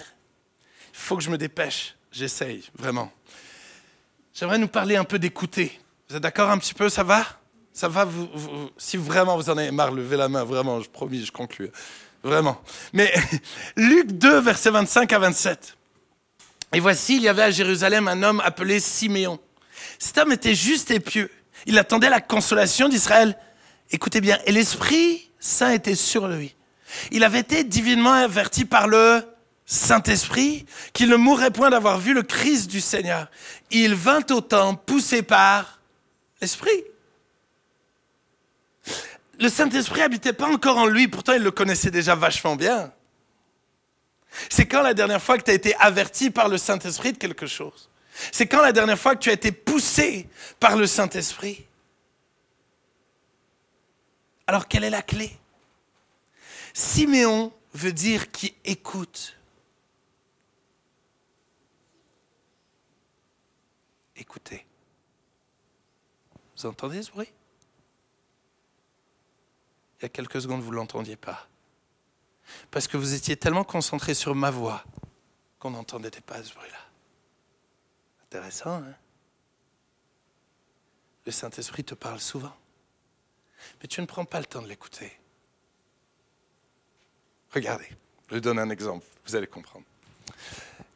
B: Il faut que je me dépêche. J'essaye, vraiment. J'aimerais nous parler un peu d'écouter. Vous êtes d'accord un petit peu? Ça va? Ça va vous, Si vraiment vous en avez marre, levez la main, vraiment, je promis, je conclue. Vraiment. Mais Luc 2, versets 25 à 27. Et voici, il y avait à Jérusalem un homme appelé Siméon. Cet homme était juste et pieux. Il attendait la consolation d'Israël. Écoutez bien, et l'Esprit Saint était sur lui. Il avait été divinement averti par le Saint-Esprit qu'il ne mourrait point d'avoir vu le Christ du Seigneur. Il vint au temps poussé par l'Esprit. Le Saint-Esprit habitait pas encore en lui, pourtant il le connaissait déjà vachement bien. C'est quand la dernière fois que tu as été averti par le Saint-Esprit de quelque chose? C'est quand la dernière fois que tu as été poussé par le Saint-Esprit? Alors quelle est la clé? Siméon veut dire qui écoute. Écoutez. Vous entendez ce bruit? Il y a quelques secondes, vous ne l'entendiez pas. Parce que vous étiez tellement concentré sur ma voix qu'on n'entendait pas ce bruit-là. Intéressant, hein Le Saint-Esprit te parle souvent, mais tu ne prends pas le temps de l'écouter. Regardez, je donne un exemple, vous allez comprendre.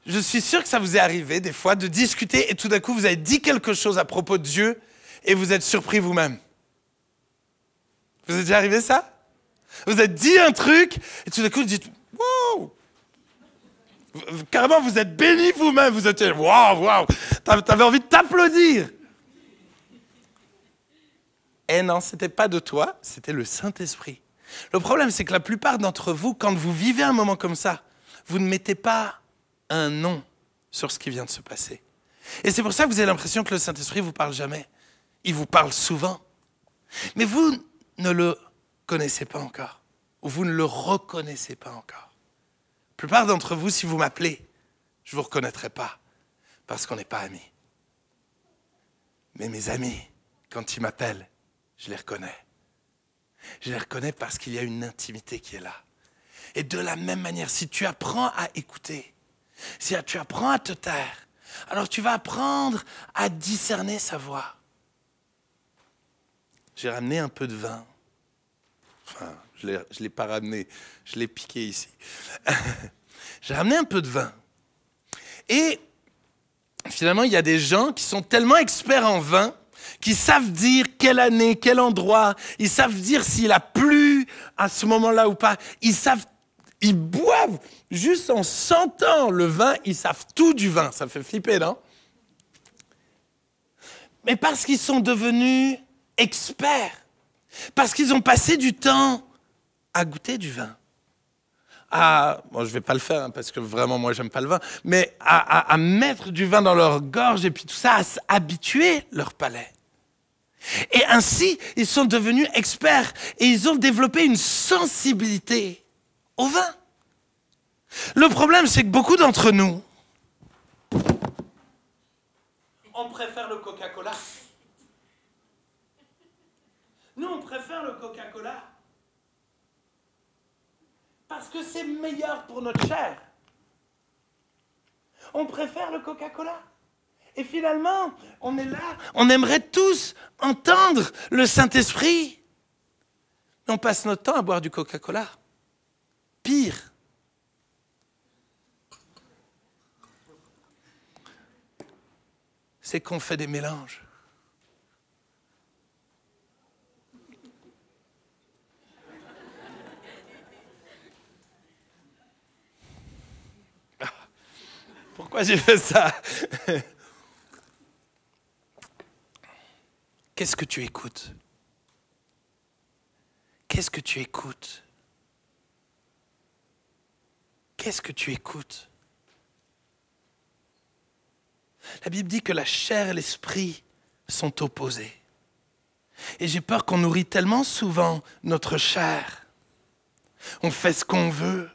B: Je suis sûr que ça vous est arrivé des fois de discuter et tout d'un coup vous avez dit quelque chose à propos de Dieu et vous êtes surpris vous-même. Vous êtes déjà arrivé ça? Vous avez dit un truc et tout d'un coup vous dites Carrément, vous êtes béni vous-même. Vous êtes waouh, waouh. T'avais envie de t'applaudir. Eh non, c'était pas de toi, c'était le Saint-Esprit Le problème, c'est que la plupart d'entre vous, quand vous vivez un moment comme ça, vous ne mettez pas un nom sur ce qui vient de se passer. Et c'est pour ça que vous avez l'impression que le Saint-Esprit vous parle jamais. Il vous parle souvent. Mais vous ne le connaissez pas encore. Ou vous ne le reconnaissez pas encore. Plupart d'entre vous, si vous m'appelez, je ne vous reconnaîtrai pas parce qu'on n'est pas amis. Mais mes amis, quand ils m'appellent, je les reconnais. Je les reconnais parce qu'il y a une intimité qui est là. Et de la même manière, si tu apprends à écouter, si tu apprends à te taire, alors tu vas apprendre à discerner sa voix. J'ai ramené un peu de vin. Enfin, je ne l'ai pas ramené, je l'ai piqué ici. J'ai ramené un peu de vin. Et finalement, il y a des gens qui sont tellement experts en vin qui savent dire quelle année, quel endroit, ils savent dire s'il a plu à ce moment-là ou pas. Ils savent, ils boivent juste en sentant le vin, ils savent tout du vin. Ça fait flipper, non? Mais parce qu'ils sont devenus experts, parce qu'ils ont passé du temps à goûter du vin à, bon, je vais pas le faire hein, parce que vraiment moi j'aime pas le vin, mais à, à, mettre du vin dans leur gorge et puis tout ça, à habituer leur palais. Et ainsi, ils sont devenus experts et ils ont développé une sensibilité au vin. Le problème, c'est que beaucoup d'entre nous, on préfère le Coca-Cola. Nous, on préfère le Coca-Cola parce que c'est meilleur pour notre chair. On préfère le Coca-Cola. Et finalement, on est là, on aimerait tous entendre le Saint-Esprit. Mais on passe notre temps à boire du Coca-Cola. Pire. C'est qu'on fait des mélanges. Pourquoi j'ai fait ça Qu'est-ce que tu écoutes Qu'est-ce que tu écoutes Qu'est-ce que tu écoutes La Bible dit que la chair et l'esprit sont opposés. Et j'ai peur qu'on nourrit tellement souvent notre chair. On fait ce qu'on veut.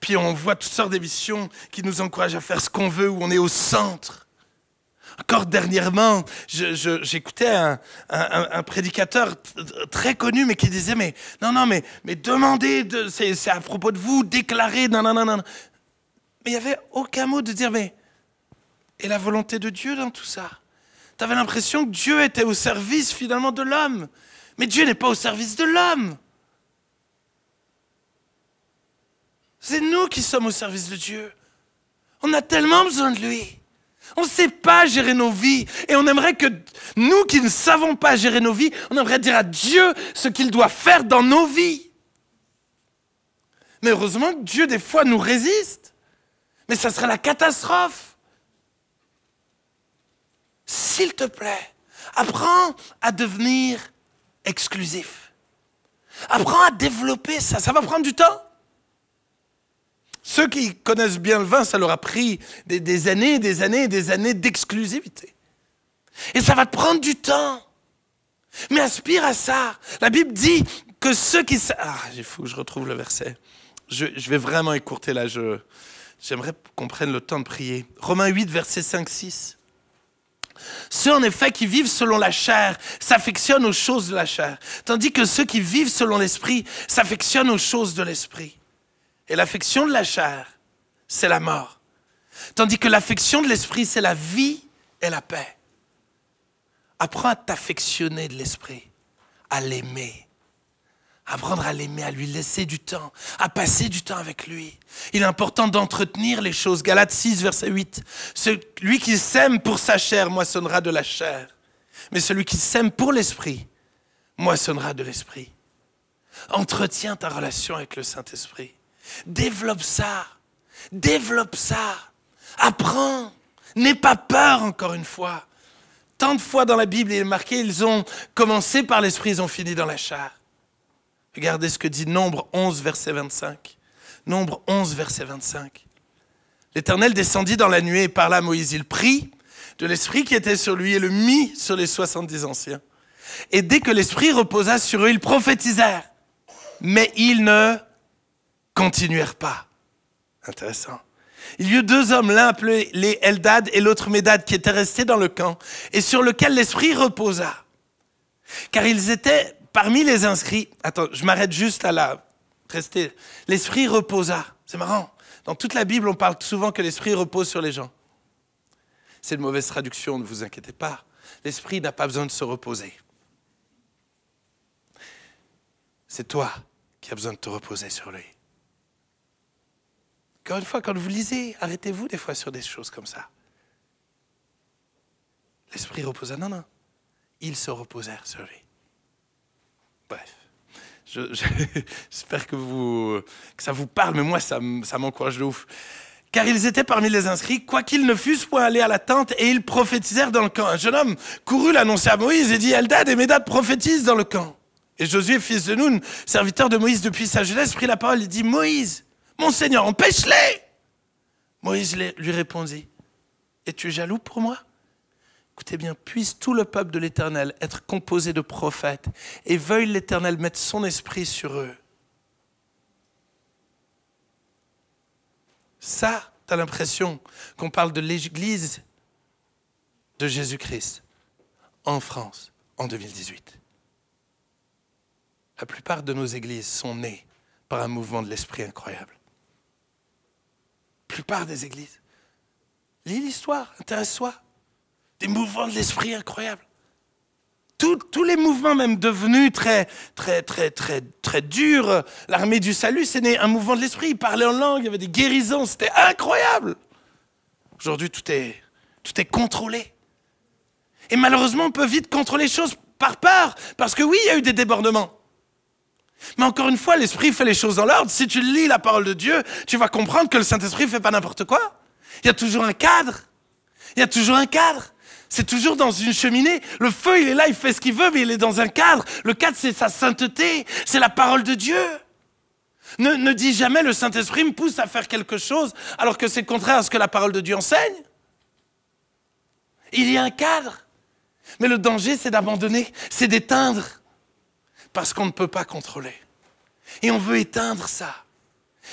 B: Puis on voit toutes sortes d'émissions qui nous encouragent à faire ce qu'on veut, où on est au centre. Encore dernièrement, j'écoutais un, prédicateur très connu, mais qui disait, mais non, non, mais, demandez, de, c'est, à propos de vous, déclarez, non, non, non, non. Mais il n'y avait aucun mot de dire, mais, et la volonté de Dieu dans tout ça? Tu avais l'impression que Dieu était au service finalement de l'homme. Mais Dieu n'est pas au service de l'homme. C'est nous qui sommes au service de Dieu. On a tellement besoin de lui. On ne sait pas gérer nos vies. Et on aimerait que nous qui ne savons pas gérer nos vies, on aimerait dire à Dieu ce qu'il doit faire dans nos vies. Mais heureusement que Dieu, des fois, nous résiste. Mais ça serait la catastrophe. S'il te plaît, apprends à devenir exclusif. Apprends à développer ça. Ça va prendre du temps. Ceux qui connaissent bien le vin, ça leur a pris des, années, des années, des années d'exclusivité. Et ça va te prendre du temps. Mais aspire à ça. La Bible dit que ceux qui... Ah, faut que je retrouve le verset. Je, vais vraiment écourter là. j'aimerais qu'on prenne le temps de prier. Romains 8, verset 5-6. Ceux en effet qui vivent selon la chair s'affectionnent aux choses de la chair, tandis que ceux qui vivent selon l'esprit s'affectionnent aux choses de l'esprit. Et l'affection de la chair, c'est la mort. Tandis que l'affection de l'esprit, c'est la vie et la paix. Apprends à t'affectionner de l'esprit, à l'aimer. Apprendre à l'aimer, à lui laisser du temps, à passer du temps avec lui. Il est important d'entretenir les choses. Galates 6, verset 8. Celui qui sème pour sa chair moissonnera de la chair. Mais celui qui sème pour l'esprit moissonnera de l'esprit. Entretiens ta relation avec le Saint-Esprit. Développe ça. Développe ça. Apprends. N'aie pas peur, encore une fois. Tant de fois dans la Bible, il est marqué, ils ont commencé par l'esprit, ils ont fini dans la chair. Regardez ce que dit Nombre 11, verset 25. Nombre 11, verset 25. L'Éternel descendit dans la nuée et parla à Moïse. Il prit de l'esprit qui était sur lui et le mit sur les 70 anciens. Et dès que l'esprit reposa sur eux, ils prophétisèrent. Mais ils ne continuèrent pas. Intéressant. Il y eut deux hommes, l'un appelé les Eldad et l'autre Médad, qui étaient restés dans le camp, et sur lequel l'esprit reposa. Car ils étaient parmi les inscrits. Attends, je m'arrête juste là, là. Restez. L'esprit reposa. C'est marrant. Dans toute la Bible, on parle souvent que l'esprit repose sur les gens. C'est une mauvaise traduction, ne vous inquiétez pas. L'esprit n'a pas besoin de se reposer. C'est toi qui as besoin de te reposer sur lui. Encore une fois, quand vous lisez, arrêtez-vous des fois sur des choses comme ça. L'esprit reposa. Non, non. Ils se reposèrent sur lui. Bref. Je- je- J'espère que, que ça vous parle, mais moi, ça, ça m'encourage de ouf. Car ils étaient parmi les inscrits, quoiqu'ils ne fussent point allés à la tente, et ils prophétisèrent dans le camp. Un jeune homme courut l'annoncer à Moïse et dit Eldad et Médad prophétisent dans le camp. Et Josué, fils de Nun, serviteur de Moïse depuis sa jeunesse, prit la parole et dit Moïse, mon Seigneur, empêche-les Moïse lui répondit Es-tu jaloux pour moi? Écoutez bien, puisse tout le peuple de l'Éternel être composé de prophètes, et veuille l'Éternel mettre son esprit sur eux. Ça, tu as l'impression qu'on parle de l'Église de Jésus-Christ en France en 2018. La plupart de nos églises sont nées par un mouvement de l'esprit incroyable. Plupart des églises. Lis l'histoire, intéresse-toi. Des mouvements de l'esprit incroyables. Tous- tous les mouvements même devenus très, très, très, très, très durs. L'armée du salut, c'est né un mouvement de l'esprit. Ils parlaient en langue, il y avait des guérisons, c'était incroyable. Aujourd'hui, tout est, tout est contrôlé. Et malheureusement, on peut vite contrôler les choses par peur, parce que oui, il y a eu des débordements. Mais encore une fois, l'Esprit fait les choses dans l'ordre. Si tu lis la parole de Dieu, tu vas comprendre que le Saint-Esprit fait pas n'importe quoi. Il y a toujours un cadre. Il y a toujours un cadre. C'est toujours dans une cheminée. Le feu, il est là, il fait ce qu'il veut, mais il est dans un cadre. Le cadre, c'est sa sainteté, c'est la parole de Dieu. Ne, ne dis jamais le Saint-Esprit me pousse à faire quelque chose alors que c'est contraire à ce que la parole de Dieu enseigne. Il y a un cadre. Mais le danger, c'est d'abandonner, c'est d'éteindre. Parce qu'on ne peut pas contrôler. Et on veut éteindre ça.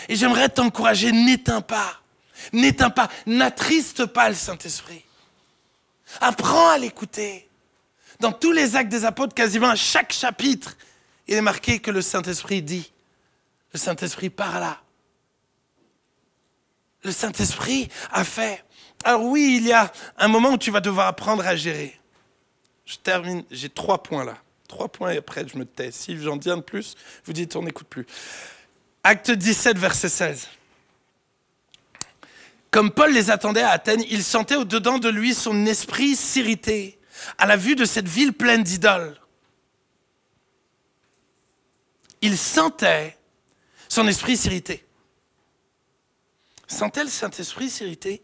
B: Et j'aimerais t'encourager, n'éteins pas. N'éteins pas, n'attriste pas le Saint-Esprit. Apprends à l'écouter. Dans tous les actes des apôtres, quasiment à chaque chapitre, il est marqué que le Saint-Esprit dit. Le Saint-Esprit parla. Le Saint-Esprit a fait. Alors oui, il y a un moment où tu vas devoir apprendre à gérer. Je termine, j'ai trois points là. Trois points et après je me tais. Si j'en dis un de plus, vous dites on n'écoute plus. Acte 17, verset 16. Comme Paul les attendait à Athènes, il sentait au-dedans de lui son esprit s'irriter à la vue de cette ville pleine d'idoles. Il sentait son esprit s'irriter. Sentait le Saint-Esprit s'irriter?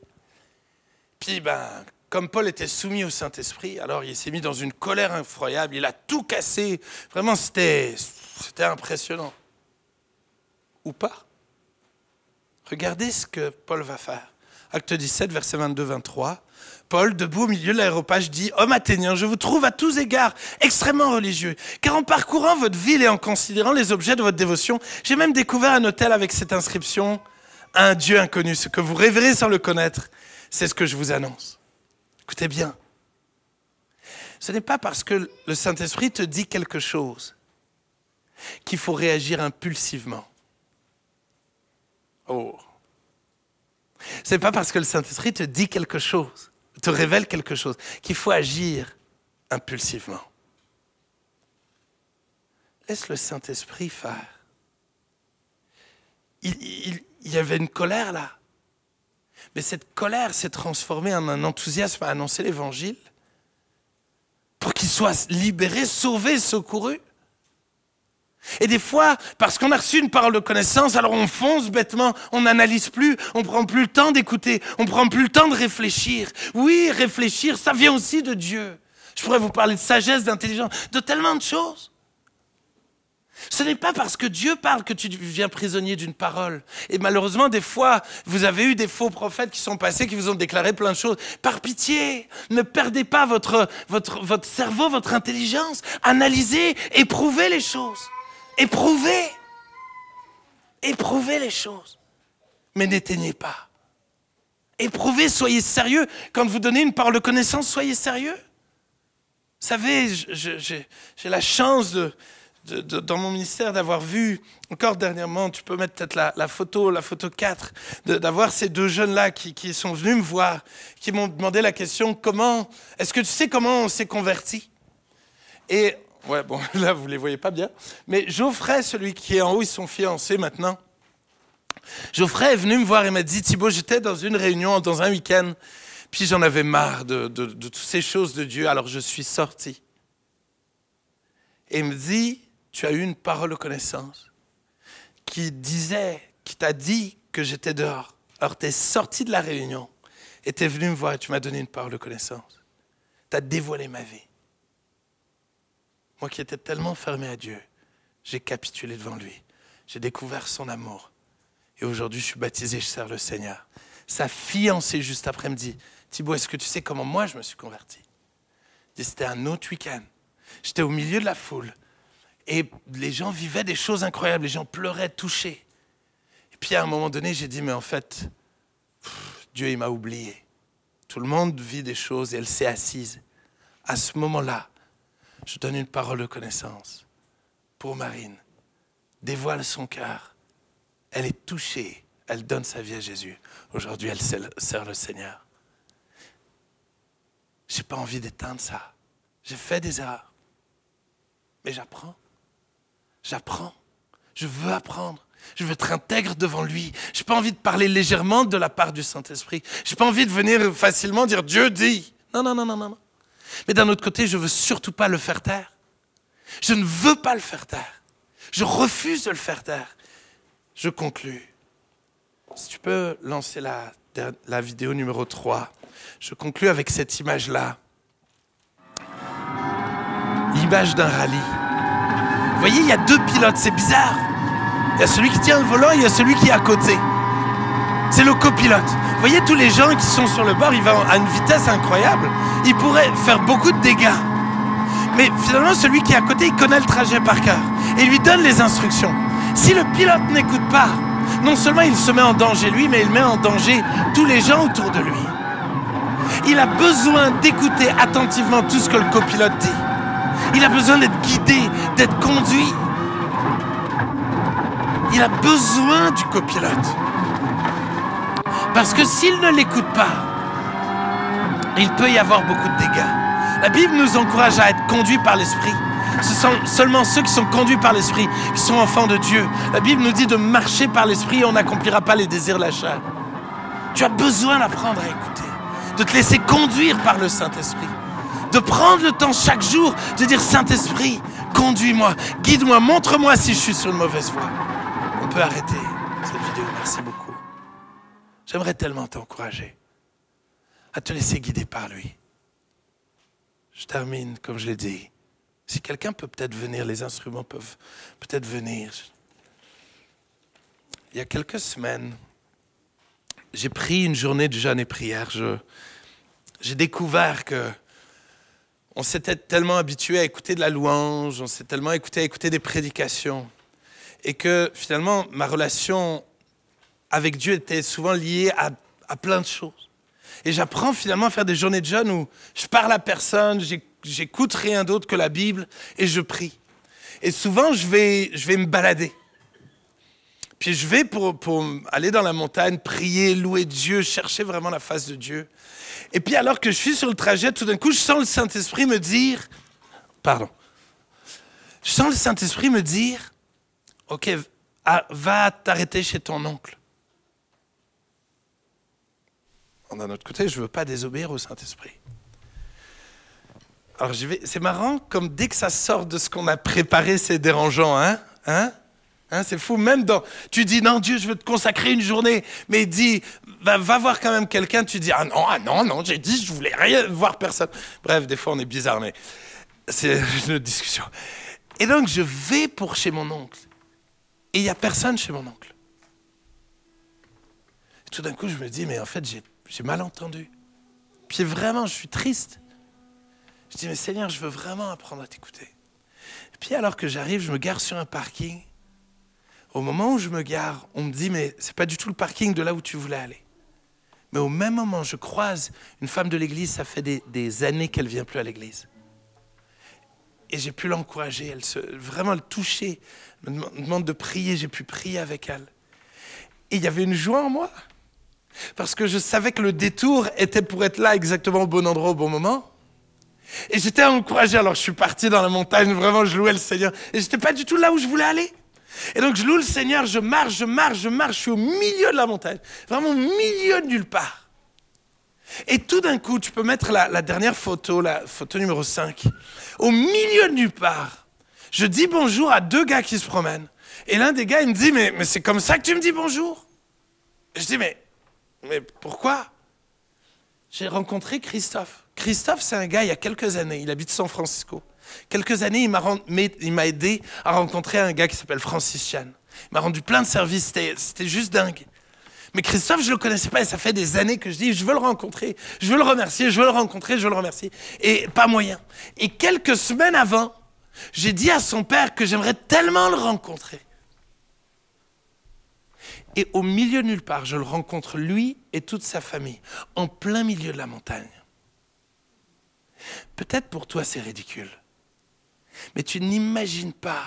B: Puis, ben, comme Paul était soumis au Saint-Esprit, alors il s'est mis dans une colère incroyable. Il a tout cassé. Vraiment, c'était, impressionnant. Ou pas Regardez ce que Paul va faire. Acte 17, verset 22-23. Paul, debout au milieu de l'aéropage, dit Homme athénien, je vous trouve à tous égards extrêmement religieux, car en parcourant votre ville et en considérant les objets de votre dévotion, j'ai même découvert un hôtel avec cette inscription Un Dieu inconnu. Ce que vous révérez sans le connaître, c'est ce que je vous annonce. Écoutez bien. Ce n'est pas parce que le Saint-Esprit te dit quelque chose qu'il faut réagir impulsivement. Oh. C'est pas parce que le Saint-Esprit te dit quelque chose, te révèle quelque chose, qu'il faut agir impulsivement. Laisse le Saint-Esprit faire. Il y avait une colère là. Mais cette colère s'est transformée en un enthousiasme à annoncer l'Évangile pour qu'il soit libéré, sauvé, secouru. Et des fois, parce qu'on a reçu une parole de connaissance, alors on fonce bêtement, on n'analyse plus, on prend plus le temps d'écouter, on prend plus le temps de réfléchir. Oui, réfléchir, ça vient aussi de Dieu. Je pourrais vous parler de sagesse, d'intelligence, de tellement de choses. Ce n'est pas parce que Dieu parle que tu deviens prisonnier d'une parole. Et malheureusement, des fois, vous avez eu des faux prophètes qui sont passés, qui vous ont déclaré plein de choses. Par pitié, ne perdez pas votre, votre, cerveau, votre intelligence. Analysez, éprouvez les choses. Éprouvez. Éprouvez les choses. Mais n'éteignez pas. Éprouvez, soyez sérieux. Quand vous donnez une parole de connaissance, soyez sérieux. Vous savez, j'ai la chance de, dans mon ministère d'avoir vu, encore dernièrement, tu peux mettre peut-être la, photo, la photo 4, de- d'avoir ces deux jeunes-là qui, sont venus me voir, qui m'ont demandé la question, comment, est-ce que tu sais comment on s'est converti? Et, ouais, bon, là, vous les voyez pas bien, mais Geoffrey, celui qui est en haut, ils sont fiancés maintenant. Geoffrey est venu me voir et m'a dit, Thibaut, j'étais dans une réunion, dans un week-end, puis j'en avais marre de, de- de toutes ces choses de Dieu, alors je suis sorti. Et il me dit, tu as eu une parole de connaissance qui disait, qui t'a dit que j'étais dehors. Alors tu es sorti de la réunion et tu es venu me voir et tu m'as donné une parole de connaissance. Tu as dévoilé ma vie. Moi qui étais tellement fermé à Dieu, j'ai capitulé devant lui. J'ai découvert son amour. Et aujourd'hui, je suis baptisé, je sers le Seigneur. Sa fiancée, juste après, me dit Thibaut, est-ce que tu sais comment moi je me suis converti? C'était un autre week-end. J'étais au milieu de la foule. Et les gens vivaient des choses incroyables. Les gens pleuraient, touchés. Et puis à un moment donné, j'ai dit Mais en fait, Dieu, il m'a oublié. Tout le monde vit des choses et elle s'est assise. À ce moment-là, je donne une parole de connaissance pour Marine. Dévoile son cœur. Elle est touchée. Elle donne sa vie à Jésus. Aujourd'hui, elle sert sert le Seigneur. J'ai pas envie d'éteindre ça. J'ai fait des erreurs. Mais j'apprends. J'apprends. Je veux apprendre. Je veux être intègre devant lui. J'ai pas envie de parler légèrement de la part du Saint-Esprit. J'ai pas envie de venir facilement dire Dieu dit. Non, non, non, non, non. Mais d'un autre côté, je veux surtout pas le faire taire. Je ne veux pas le faire taire. Je refuse de le faire taire. Je conclus. Si tu peux lancer la, la vidéo numéro 3. Je conclus avec cette image-là. L'image d'un rallye. Vous voyez, il y a deux pilotes, c'est bizarre. Il y a celui qui tient le volant et il y a celui qui est à côté. C'est le copilote. Vous voyez, tous les gens qui sont sur le bord, ils vont à une vitesse incroyable. Ils pourraient faire beaucoup de dégâts. Mais finalement, celui qui est à côté, il connaît le trajet par cœur et lui donne les instructions. Si le pilote n'écoute pas, non seulement il se met en danger lui, mais il met en danger tous les gens autour de lui. Il a besoin d'écouter attentivement tout ce que le copilote dit. Il a besoin d'être guidé, d'être conduit. Il a besoin du copilote. Parce que s'il ne l'écoute pas, il peut y avoir beaucoup de dégâts. La Bible nous encourage à être conduits par l'Esprit. Ce sont seulement ceux qui sont conduits par l'Esprit qui sont enfants de Dieu. La Bible nous dit de marcher par l'Esprit et on n'accomplira pas les désirs de la chair. Tu as besoin d'apprendre à écouter, de te laisser conduire par le Saint-Esprit, de prendre le temps chaque jour de dire Saint-Esprit, conduis-moi, guide-moi, montre-moi si je suis sur une mauvaise voie. On peut arrêter cette vidéo, merci beaucoup. J'aimerais tellement t'encourager à te laisser guider par lui. Je termine, comme je l'ai dit. Si quelqu'un peut peut-être venir, les instruments peuvent peut-être venir. Il y a quelques semaines, j'ai pris une journée de jeûne et prière. J'ai découvert que on s'était tellement habitué à écouter de la louange, on s'est tellement écouté à écouter des prédications, et que finalement ma relation avec Dieu était souvent liée à, plein de choses. Et j'apprends finalement à faire des journées de jeûne où je parle à personne, j'éc- j'écoute rien d'autre que la Bible et je prie. Et souvent, je vais, je vais me balader. Puis je vais pour, aller dans la montagne, prier, louer Dieu, chercher vraiment la face de Dieu. Et puis alors que je suis sur le trajet, tout d'un coup, je sens le Saint-Esprit me dire, pardon, je sens le Saint-Esprit me dire, OK, va t'arrêter chez ton oncle. D'un autre côté, je ne veux pas désobéir au Saint-Esprit. Alors, j'y vais. C'est marrant, comme dès que ça sort de ce qu'on a préparé, c'est dérangeant, hein? Hein? Hein, c'est fou. Même dans. Tu dis, non, Dieu, je veux te consacrer une journée. Mais dit, va, voir quand même quelqu'un. Tu dis, ah non, ah non, non, j'ai dit, je voulais rien voir personne. Bref, des fois, on est bizarre, mais c'est une autre discussion. Et donc, je vais pour chez mon oncle. Et il n'y a personne chez mon oncle. Tout d'un coup, je me dis, mais en fait, j'ai, mal entendu. Puis vraiment, je suis triste. Je dis, mais Seigneur, je veux vraiment apprendre à t'écouter. Puis alors que j'arrive, je me gare sur un parking. Au moment où je me gare, on me dit, mais c'est pas du tout le parking de là où tu voulais aller. Mais au même moment, je croise une femme de l'église, ça fait des, années qu'elle vient plus à l'église. Et j'ai pu l'encourager, elle se, vraiment le toucher, dem- me demande de prier, j'ai pu prier avec elle. Et il y avait une joie en moi, parce que je savais que le détour était pour être là exactement au bon endroit au bon moment. Et j'étais encouragé, alors je suis parti dans la montagne, vraiment je louais le Seigneur. Et j'étais pas du tout là où je voulais aller. Et donc je loue le Seigneur, je marche, je marche, je marche, je suis au milieu de la montagne, vraiment au milieu de nulle part. Et tout d'un coup, tu peux mettre la, la dernière photo, la photo numéro 5, au milieu de nulle part. Je dis bonjour à deux gars qui se promènent. Et l'un des gars, il me dit, mais, mais c'est comme ça que tu me dis bonjour? Je dis, mais, mais pourquoi? J'ai rencontré Christophe. Christophe, c'est un gars, il y a quelques années, il habite San Francisco. Quelques années, il m'a aidé à rencontrer un gars qui s'appelle Francis Chan. Il m'a rendu plein de services, c'était juste dingue. Mais Christophe, je le connaissais pas et ça fait des années que je dis, je veux le rencontrer, je veux le remercier, je veux le rencontrer, je veux le remercier. Et pas moyen. Et quelques semaines avant, j'ai dit à son père que j'aimerais tellement le rencontrer. Et au milieu de nulle part, je le rencontre lui et toute sa famille, en plein milieu de la montagne. Peut-être pour toi c'est ridicule, mais tu n'imagines pas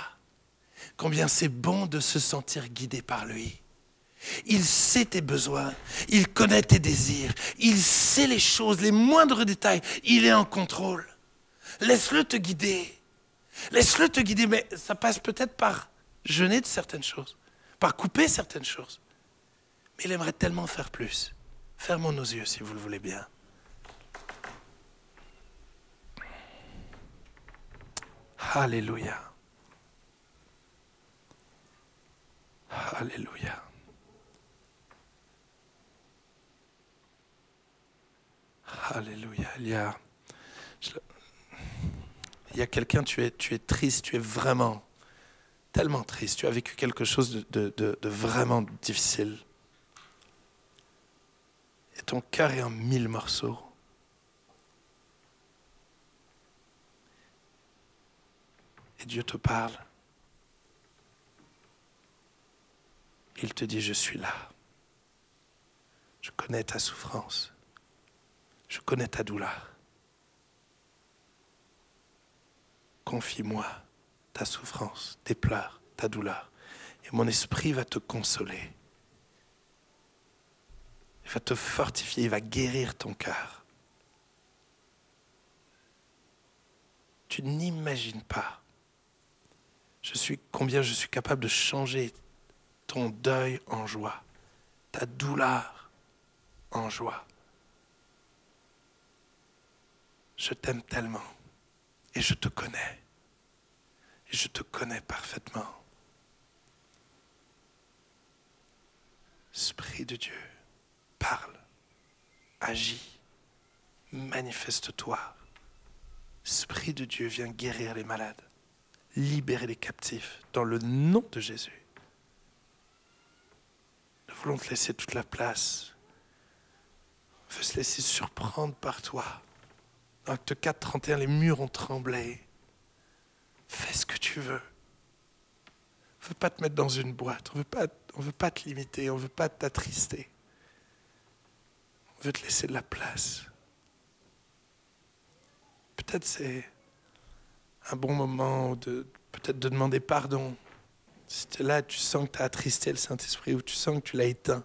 B: combien c'est bon de se sentir guidé par lui. Il sait tes besoins, il connaît tes désirs, il sait les choses, les moindres détails, il est en contrôle. Laisse-le te guider. Laisse-le te guider, mais ça passe peut-être par jeûner de certaines choses, par couper certaines choses. Mais il aimerait tellement faire plus. Fermons nos yeux si vous le voulez bien. Alléluia. Alléluia. Alléluia. Il y a, il a quelqu'un, tu es, tu es triste, tu es vraiment tellement triste, tu as vécu quelque chose de vraiment difficile. Et ton cœur est en mille morceaux. Et Dieu te parle. Il te dit, je suis là. Je connais ta souffrance. Je connais ta douleur. Confie-moi ta souffrance, tes pleurs, ta douleur. Et mon esprit va te consoler. Il va te fortifier, il va guérir ton cœur. Tu n'imagines pas je suis, combien je suis capable de changer ton deuil en joie, ta douleur en joie. Je t'aime tellement et je te connais. Et je te connais parfaitement. Esprit de Dieu, parle, agis, manifeste-toi. Esprit de Dieu, viens guérir les malades, libérer les captifs dans le nom de Jésus. Nous voulons te laisser toute la place. On veut se laisser surprendre par toi. Acte 4, 31, les murs ont tremblé. Fais ce que tu veux. On ne veut pas te mettre dans une boîte. On ne veut pas, on veut pas te limiter. On ne veut pas t'attrister. On veut te laisser de la place. Peut-être c'est un bon moment peut-être de demander pardon. Si es là, tu sens que tu as attristé le Saint-Esprit ou tu sens que tu l'as éteint.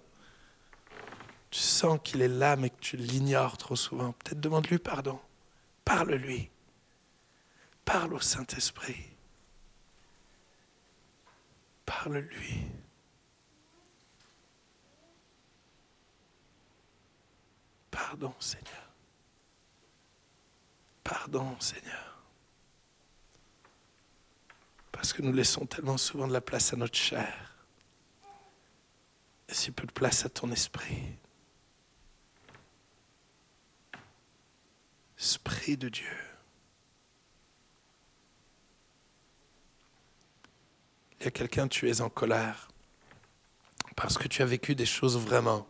B: Tu sens qu'il est là mais que tu l'ignores trop souvent. Peut-être demande-lui pardon. Parle-lui. Parle au Saint-Esprit. Parle-lui. Pardon, Seigneur. Pardon, Seigneur. Parce que nous laissons tellement souvent de la place à notre chair et si peu de place à ton esprit. Esprit de Dieu. Il y a quelqu'un, tu es en colère parce que tu as vécu des choses vraiment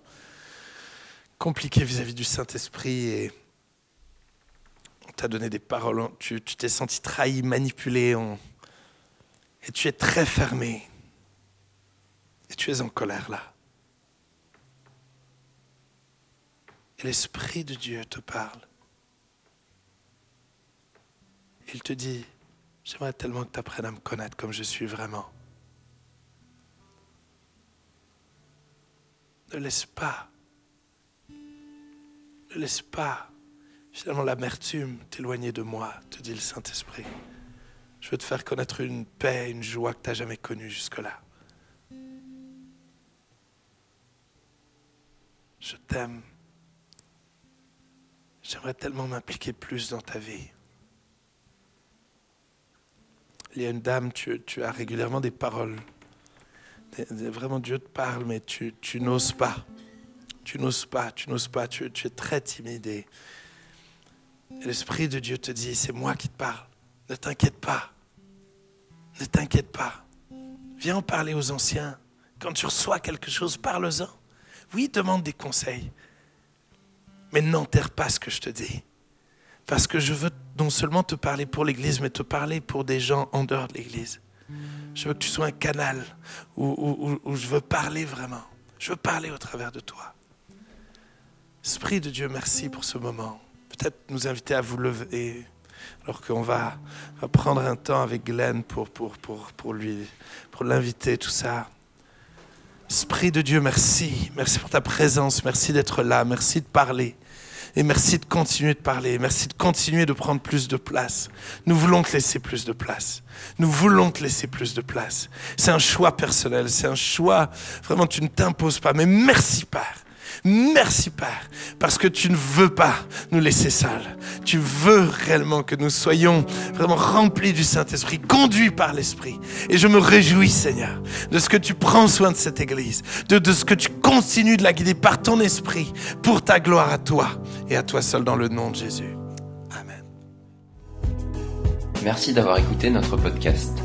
B: compliquées vis-à-vis du Saint-Esprit et on t'a donné des paroles, tu t'es senti trahi, manipulé, et tu es très fermé. Et tu es en colère là. Et l'Esprit de Dieu te parle. Il te dit, j'aimerais tellement que tu apprennes à me connaître comme je suis vraiment. Ne laisse pas, ne laisse pas finalement l'amertume t'éloigner de moi, te dit le Saint-Esprit. Je veux te faire connaître une paix, une joie que tu n'as jamais connue jusque-là. Je t'aime. J'aimerais tellement m'impliquer plus dans ta vie. Il y a une dame, tu, as régulièrement des paroles. Vraiment, Dieu te parle, mais tu, n'oses pas. Tu n'oses pas, tu n'oses pas, tu, tu es très timide. Et l'Esprit de Dieu te dit, c'est moi qui te parle. Ne t'inquiète pas. Ne t'inquiète pas. Viens en parler aux anciens. Quand tu reçois quelque chose, parle-en. Oui, demande des conseils. Mais n'enterre pas ce que je te dis. Parce que je veux non seulement te parler pour l'Église, mais te parler pour des gens en dehors de l'Église. Je veux que tu sois un canal où, où- je veux parler vraiment. Je veux parler au travers de toi. Esprit de Dieu, merci pour ce moment. Peut-être nous inviter à vous lever alors qu'on va, prendre un temps avec Glenn pour lui, pour l'inviter, tout ça. Esprit de Dieu, merci. Merci pour ta présence. Merci d'être là. Merci de parler. Et merci de continuer de parler. Merci de continuer de prendre plus de place. Nous voulons te laisser plus de place. Nous voulons te laisser plus de place. C'est un choix personnel. C'est un choix. Vraiment, tu ne t'imposes pas. Mais merci, Père. Merci Père, parce que tu ne veux pas nous laisser seuls. Tu veux réellement que nous soyons vraiment remplis du Saint-Esprit, conduits par l'Esprit. Et je me réjouis Seigneur de ce que tu prends soin de cette Église, de, de ce que tu continues de la guider par ton Esprit pour ta gloire à toi et à toi seul dans le nom de Jésus. Amen.
A: Merci d'avoir écouté notre podcast.